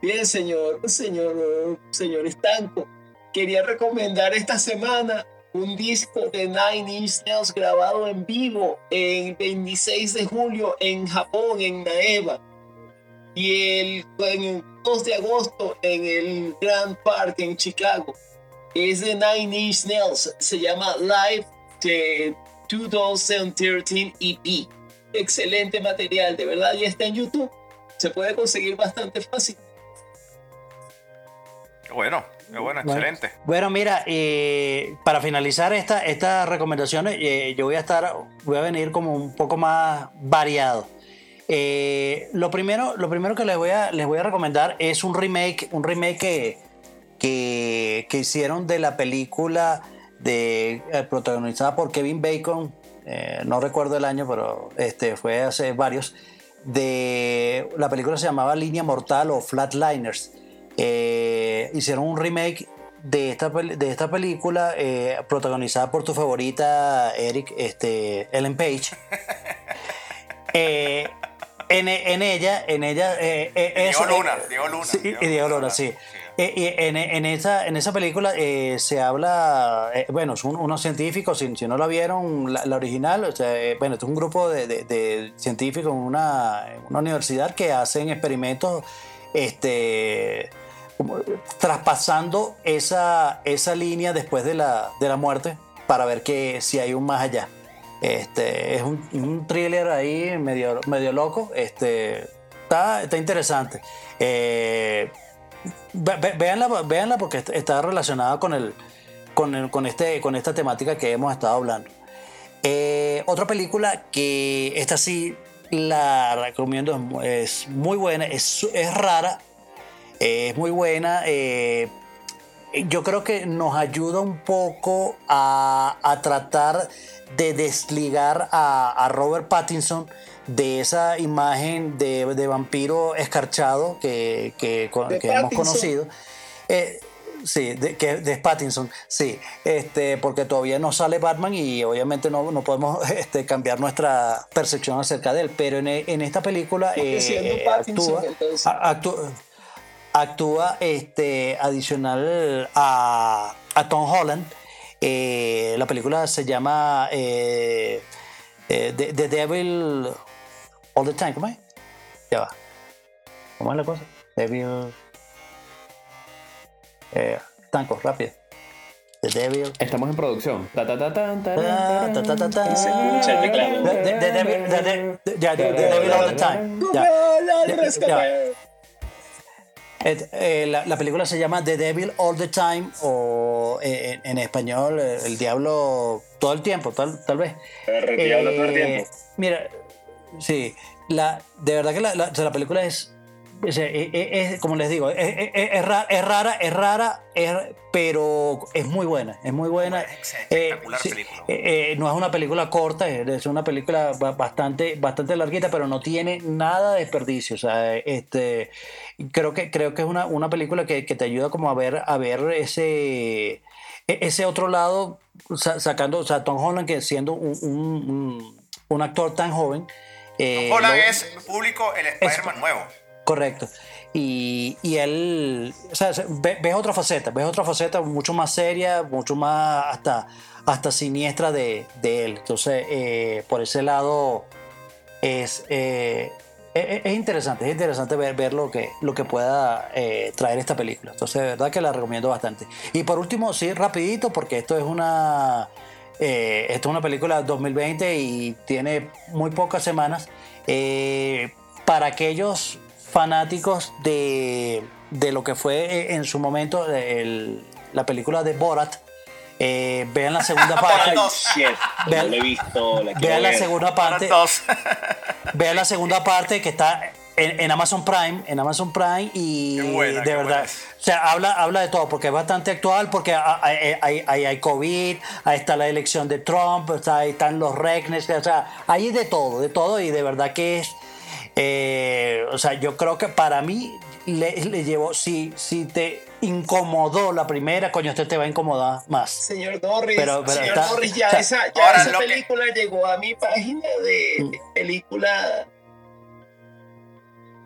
Bien, señor, señor, señor Estanco. Quería recomendar esta semana un disco de Nine Inch Nails grabado en vivo el 26 de julio en Japón, en Naeva. Y el, el 2 de agosto en el Grand Park en Chicago. Es de Nine Inch Nails. Se llama Live de 2013 EP. Excelente material, de verdad, ya está en YouTube. Se puede conseguir bastante fácil. Bueno, bueno, excelente. Bueno, mira, eh, para finalizar esta, estas recomendaciones, eh, yo voy a estar, voy a venir como un poco más variado. Eh, lo primero, lo primero que les voy a, les voy a recomendar es un remake, un remake que, que, que hicieron de la película de eh, protagonizada por Kevin Bacon. eh, no recuerdo el año, pero este fue hace varios. De la película se llamaba Línea Mortal o Flatliners. Eh, hicieron un remake de esta, de esta película eh, protagonizada por tu favorita, Eric, este, Ellen Page. Eh, en, en ella, en ella, Diego Luna, Diego Luna, Sí, Diego y Diego Luna, sí. en, en esa, en esa película eh, se habla, eh, bueno, son unos científicos, si, si no la vieron, la, la original, o sea, eh, bueno, es un grupo de, de- de científicos en una, en una universidad que hacen experimentos este, traspasando esa, esa línea después de la, de la muerte para ver que, si hay un más allá. Este, es un, un thriller ahí medio, medio loco. Este, está, está interesante. Eh, ve- ve- véanla, véanla porque est- está relacionada con, el, con, el- con, este, con esta temática que hemos estado hablando. Eh, otra película que esta sí la recomiendo, es mu- es muy buena, es, es rara, es muy buena. eh, yo creo que nos ayuda un poco a, a tratar de desligar a, a Robert Pattinson de esa imagen de, de vampiro escarchado que, que, hemos conocido. Eh, sí, de, que, de Pattinson, sí, este, porque todavía no sale Batman y obviamente no, no podemos este, cambiar nuestra percepción acerca de él, pero en, en esta película eh, actúa, entonces. a- actú- actúa este, adicional a, a Tom Holland. Eh, la película se llama eh, eh, The, The Devil All the Time. ¿Cómo es? Ya va. ¿Cómo es la cosa? Devil. Eh, tanco, rápido. The Devil. Estamos en producción. Ta, ta, ta, tan, Ta, taran, ta, ta, ta, ta. Se escucha el teclado. The, Devil, the All the Time. Ya. Ya, eh, la, la película se llama The Devil All the Time o eh, en, en español eh, El Diablo todo el tiempo, tal, tal vez. El diablo todo el tiempo. Mira, sí, la, de verdad que la, la- o sea, la película es, es, es- es, como les digo, es, es- es ra- es rara, es rara, pero es muy buena, es muy buena. Es espectacular sí, película. eh, eh, no es una película corta, es una película ba- bastante, bastante larguita, pero no tiene nada de desperdicio. O sea, este, creo que, creo que es una, una película que, que te ayuda como a ver, a ver ese, e- ese otro lado, sa- sacando, o sea, Tom Holland que siendo un, un- actor tan joven. eh, Holland es público el Spider-Man nuevo. Correcto. Y, y él, ves otra faceta, ves otra faceta mucho más seria, mucho más hasta, hasta siniestra de, de él. Entonces, eh, por ese lado, es, eh, es, es interesante, es interesante ver, ver lo, que, lo que pueda eh, traer esta película. Entonces, de verdad que la recomiendo bastante. Y por último, sí, rapidito, porque esto es una, esto es una película 2020 y tiene muy pocas semanas. Para aquellos fanáticos de, de lo que fue eh, en su momento el- la película de Borat, eh, vean la segunda parte. Shit, Vean- no la he visto, la Vean la segunda parte. Vean la segunda parte que está en, en Amazon Prime, en Amazon Prime y buena, de verdad, buena o sea, habla, habla de todo porque es bastante actual porque hay, hay, hay- hay COVID, ahí está la elección de Trump, o sea, ahí están los regnes, o sea, hay de todo, de todo y de verdad que es, eh, o sea, yo creo que para mí le, le llevó, si, si te incomodó la primera, coño, este te va a incomodar más. Señor Norris, Pero- pero señor está- Norris, ya o sea, esa, ya ahora esa que- película llegó a mi página de, Mm. película.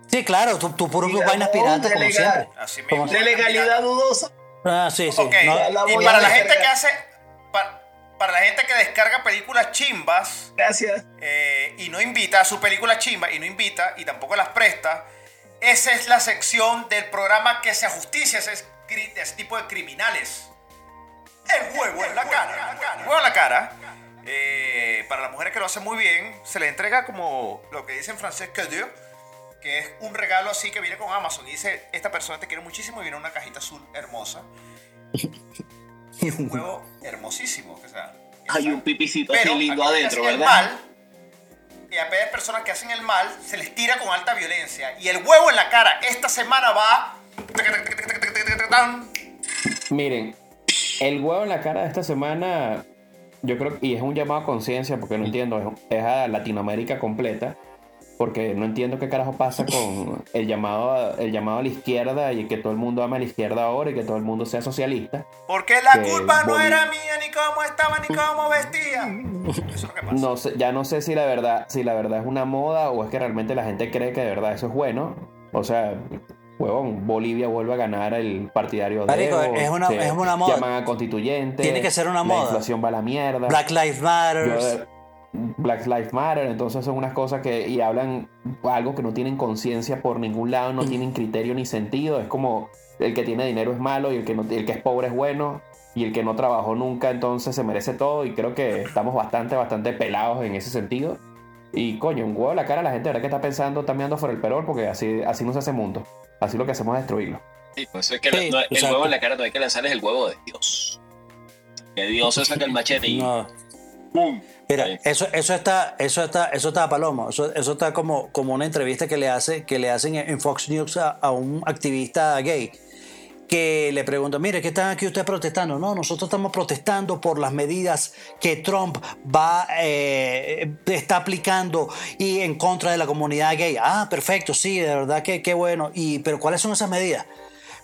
Sí, claro, tu, tu puro vainas piratas como legal- siempre. Así Como- mismo. De legalidad dudosa. Ah, sí, sí. No- y para la gente que hace. Pa- Para, la gente que descarga películas chimbas Gracias. eh, y no invita a su película chimba y no invita y tampoco las presta, esa es la sección del programa que se ajusticia a ese, tipo de criminales. El huevo en la cara. El huevo en la cara. eh, para las mujeres que lo hacen muy bien, se le entrega como lo que dice en francés que Dieu, que es un regalo así que viene con Amazon y dice, esta persona te quiere muchísimo y viene una cajita azul hermosa. Y es un huevo hermosísimo. O sea, Hay un pipicito así pero lindo aquellos que adentro, el ¿verdad? mal, y a aquellas personas que hacen el mal, se les tira con alta violencia. Y el huevo en la cara esta semana va... Miren, el huevo en la cara de esta semana, yo creo, y es un llamado a conciencia, porque no entiendo, es a Latinoamérica completa, porque no entiendo qué carajo pasa con el llamado, a, el llamado a la izquierda y que todo el mundo ame a la izquierda ahora y que todo el mundo sea socialista. Porque la culpa no era mía, ni cómo estaba, ni cómo vestía. Eso es lo que pasa. No sé, ya no sé si la verdad, si la verdad es una moda o es que realmente la gente cree que de verdad eso es bueno. O sea, huevón, Bolivia vuelve a ganar el partidario de Marico, Evo, es una- se es una moda. Llaman a constituyente. Tiene que ser una La moda. inflación va a la mierda. Black Lives Matter. Black Lives Matter, entonces son unas cosas que y hablan algo que no tienen conciencia por ningún lado, no tienen criterio ni sentido, es como el que tiene dinero es malo y el que no, el que es pobre es bueno y el que no trabajó nunca entonces se merece todo y creo que estamos bastante bastante pelados en ese sentido. Y coño, un huevo a la cara la gente, ¿verdad? Que está pensando, está mirando por el perol porque así, así no se hace mundo. Así lo que hacemos es destruirlo. Sí, por eso es que Sí, no- el huevo en la cara no hay que lanzar es el huevo de Dios. Que Dios se saca el machete y No. ¡pum! Mira, eso, eso está, eso está, eso está a palomo. Eso, eso está como, como una entrevista que le hace, que le hacen en Fox News a, a un activista gay. Que le pregunta, mire, ¿qué están aquí ustedes protestando? No, nosotros estamos protestando por las medidas que Trump va, eh, está aplicando y en contra de la comunidad gay. Ah, perfecto, sí, de verdad que qué bueno. Y, pero ¿cuáles son esas medidas?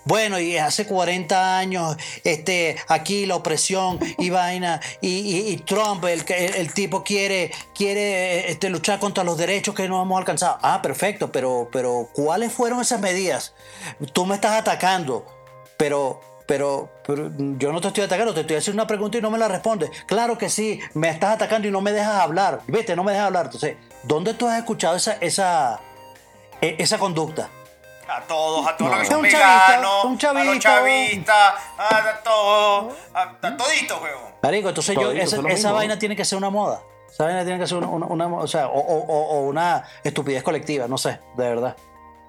Bueno, y hace 40 años, este, aquí la opresión y vaina, y, Trump, el, el tipo quiere, quiere este, luchar contra los derechos que no hemos alcanzado. Ah, perfecto, pero, pero ¿cuáles fueron esas medidas? Tú me estás atacando, pero, pero, pero yo no te estoy atacando, te estoy haciendo una pregunta y no me la respondes. Claro que sí, me estás atacando y no me dejas hablar. Viste, no me dejas hablar. Entonces, ¿dónde tú has escuchado esa, esa, e- esa conducta? A todos, a todos No. los que son Un chavista, veganos, un a chavista. los chavistas, a, a todos, a, a toditos, huevón. Marico, entonces yo, esa, esa vaina tiene que ser una moda. Esa vaina tiene que ser una, una- una- o sea, o, o- o- o una estupidez colectiva, no sé, de verdad.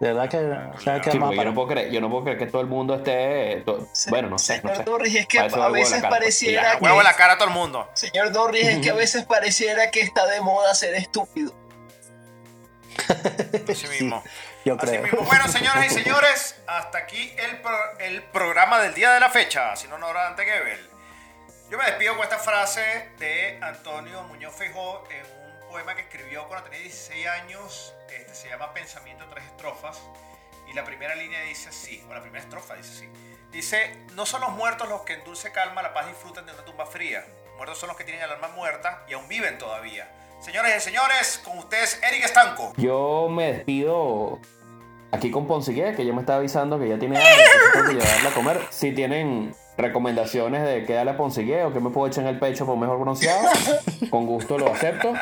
De verdad que, o sea, que Sí, más yo, no puedo creer, yo no puedo creer que todo el mundo esté. to- bueno, no sé. No Señor sé. Norris, es que a veces cara, pues, pareciera que- Huevo la cara a todo el mundo. Señor Norris, es que a veces pareciera que está de moda ser estúpido. Así mismo. yo Así creo. mismo. Bueno, señoras y señores, hasta aquí el, pro- el programa del día de la fecha, si no, no habrá ante Gebel. Yo me despido con esta frase de Antonio Muñoz Feijó en un poema que escribió cuando tenía 16 años. Este se llama Pensamiento tres estrofas. Y la primera línea dice así, o la primera estrofa dice así. Dice, no son los muertos los que en dulce calma la paz disfrutan de una tumba fría. Muertos son los que tienen el alma muerta y aún viven todavía. Señores y señores, con ustedes Eric Estanco. Yo me despido aquí con Poncique, que ya me está avisando que ya tiene hambre, que tengo que llevarla a comer. Si tienen recomendaciones de qué darle a Poncique o que me puedo echar en el pecho por mejor bronceado, con gusto lo acepto.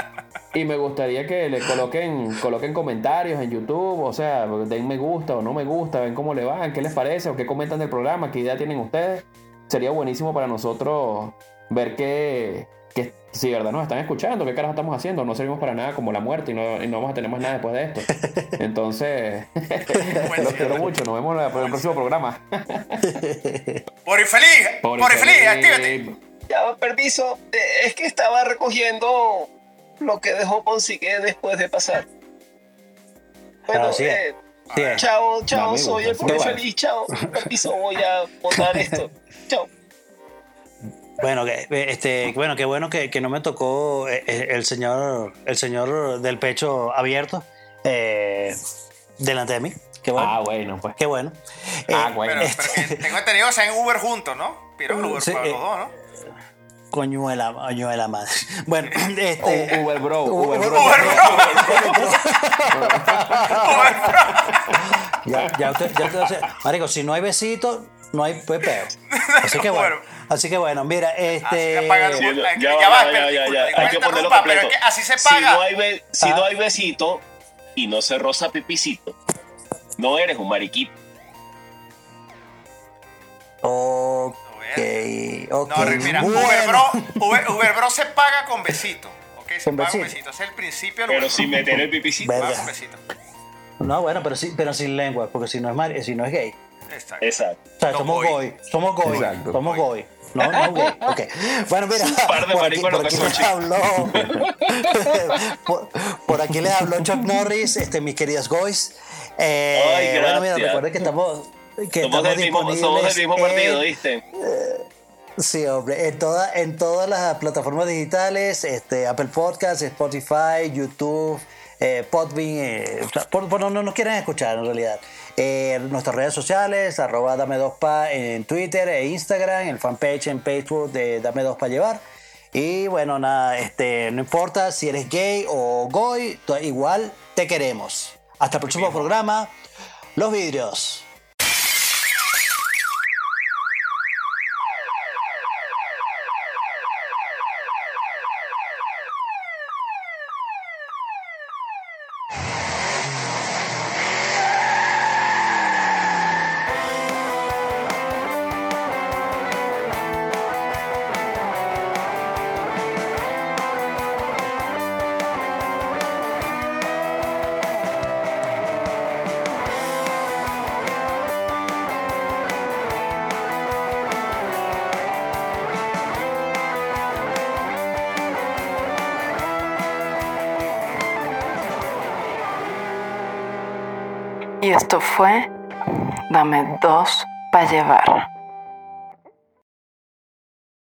Y me gustaría que le coloquen, coloquen comentarios en YouTube, o sea, den me gusta o no me gusta, ven cómo le van, qué les parece o qué comentan del programa, qué idea tienen ustedes. Sería buenísimo para nosotros ver que, que si de verdad nos están escuchando, qué carajo estamos haciendo, no servimos para nada como la muerte y no, y no vamos a tener más nada después de esto. Entonces, los quiero mucho, nos vemos en el próximo programa. Por infeliz, por infeliz, actívate. Ya, permiso, eh, es que estaba recogiendo lo que dejó Ponsique después de pasar. Bueno, Ah, sí eh, Sí chao, chao, No, soy el sí, pobre bueno. feliz, chao. Permiso, voy a botar esto. Chao. Bueno, que, este, bueno, qué bueno que, que no me tocó eh, eh, el señor, el señor del pecho abierto eh, delante de mí. Qué bueno. Ah, bueno, pues. Qué bueno. Ah, Eh, bueno. Pero, pero que tengo entendido que se en Uber juntos, ¿no? El Uber Sí, para eh, los dos, ¿no? Coñuela, coñuela madre. Bueno, este. U- Uber Bro, Uber Uber Bro. Bro. Ya, ya usted, ya usted- marico, si no hay besito, no hay pepeo. Así que bueno. Así que bueno, mira, Así este. que pagan Sí, un- ya, ya, ya, va, ya, ya, ya, Hay que ponerlo pero completo. es que así se Si paga. no hay, be- si Ah. no hay besito y no se roza pipicito, no eres un mariquito. Ok, ok. No, mira, bueno. Uber, Bro, Uber, Uber Bro se paga con besito. ¿ok? Se Con paga con besito. besito. Ese es el principio Pero sin meter el pipicito. Paga con besito. No, bueno, pero, sí, pero sin lengua, porque si no es, mar- si no es gay. Exacto. Exacto. O sea, No somos goy. Somos goy. Exacto. Somos goy. No, no gay. Ok. Bueno, mira. Un par de por aquí, por aquí les habló. por, por aquí les habló Chuck Norris, este, mis queridos goys. Eh, Ay, bueno, mira, gracias. recuerden que estamos. Que Somos estamos del, mismo, somos del mismo en- partido, ¿viste? Sí, hombre, en, toda, en todas las plataformas digitales, este, Apple Podcasts, Spotify, YouTube, eh, Podbean, eh, por, por donde nos quieren escuchar en realidad. Eh, nuestras redes sociales, arroba dame dos pa en Twitter e Instagram, el fanpage en Facebook de Dame dos pa llevar. Y bueno, nada, este, no importa si eres gay o goy, igual te queremos. Hasta el próximo programa, Los Vidrios. Esto fue Dame dos para llevar.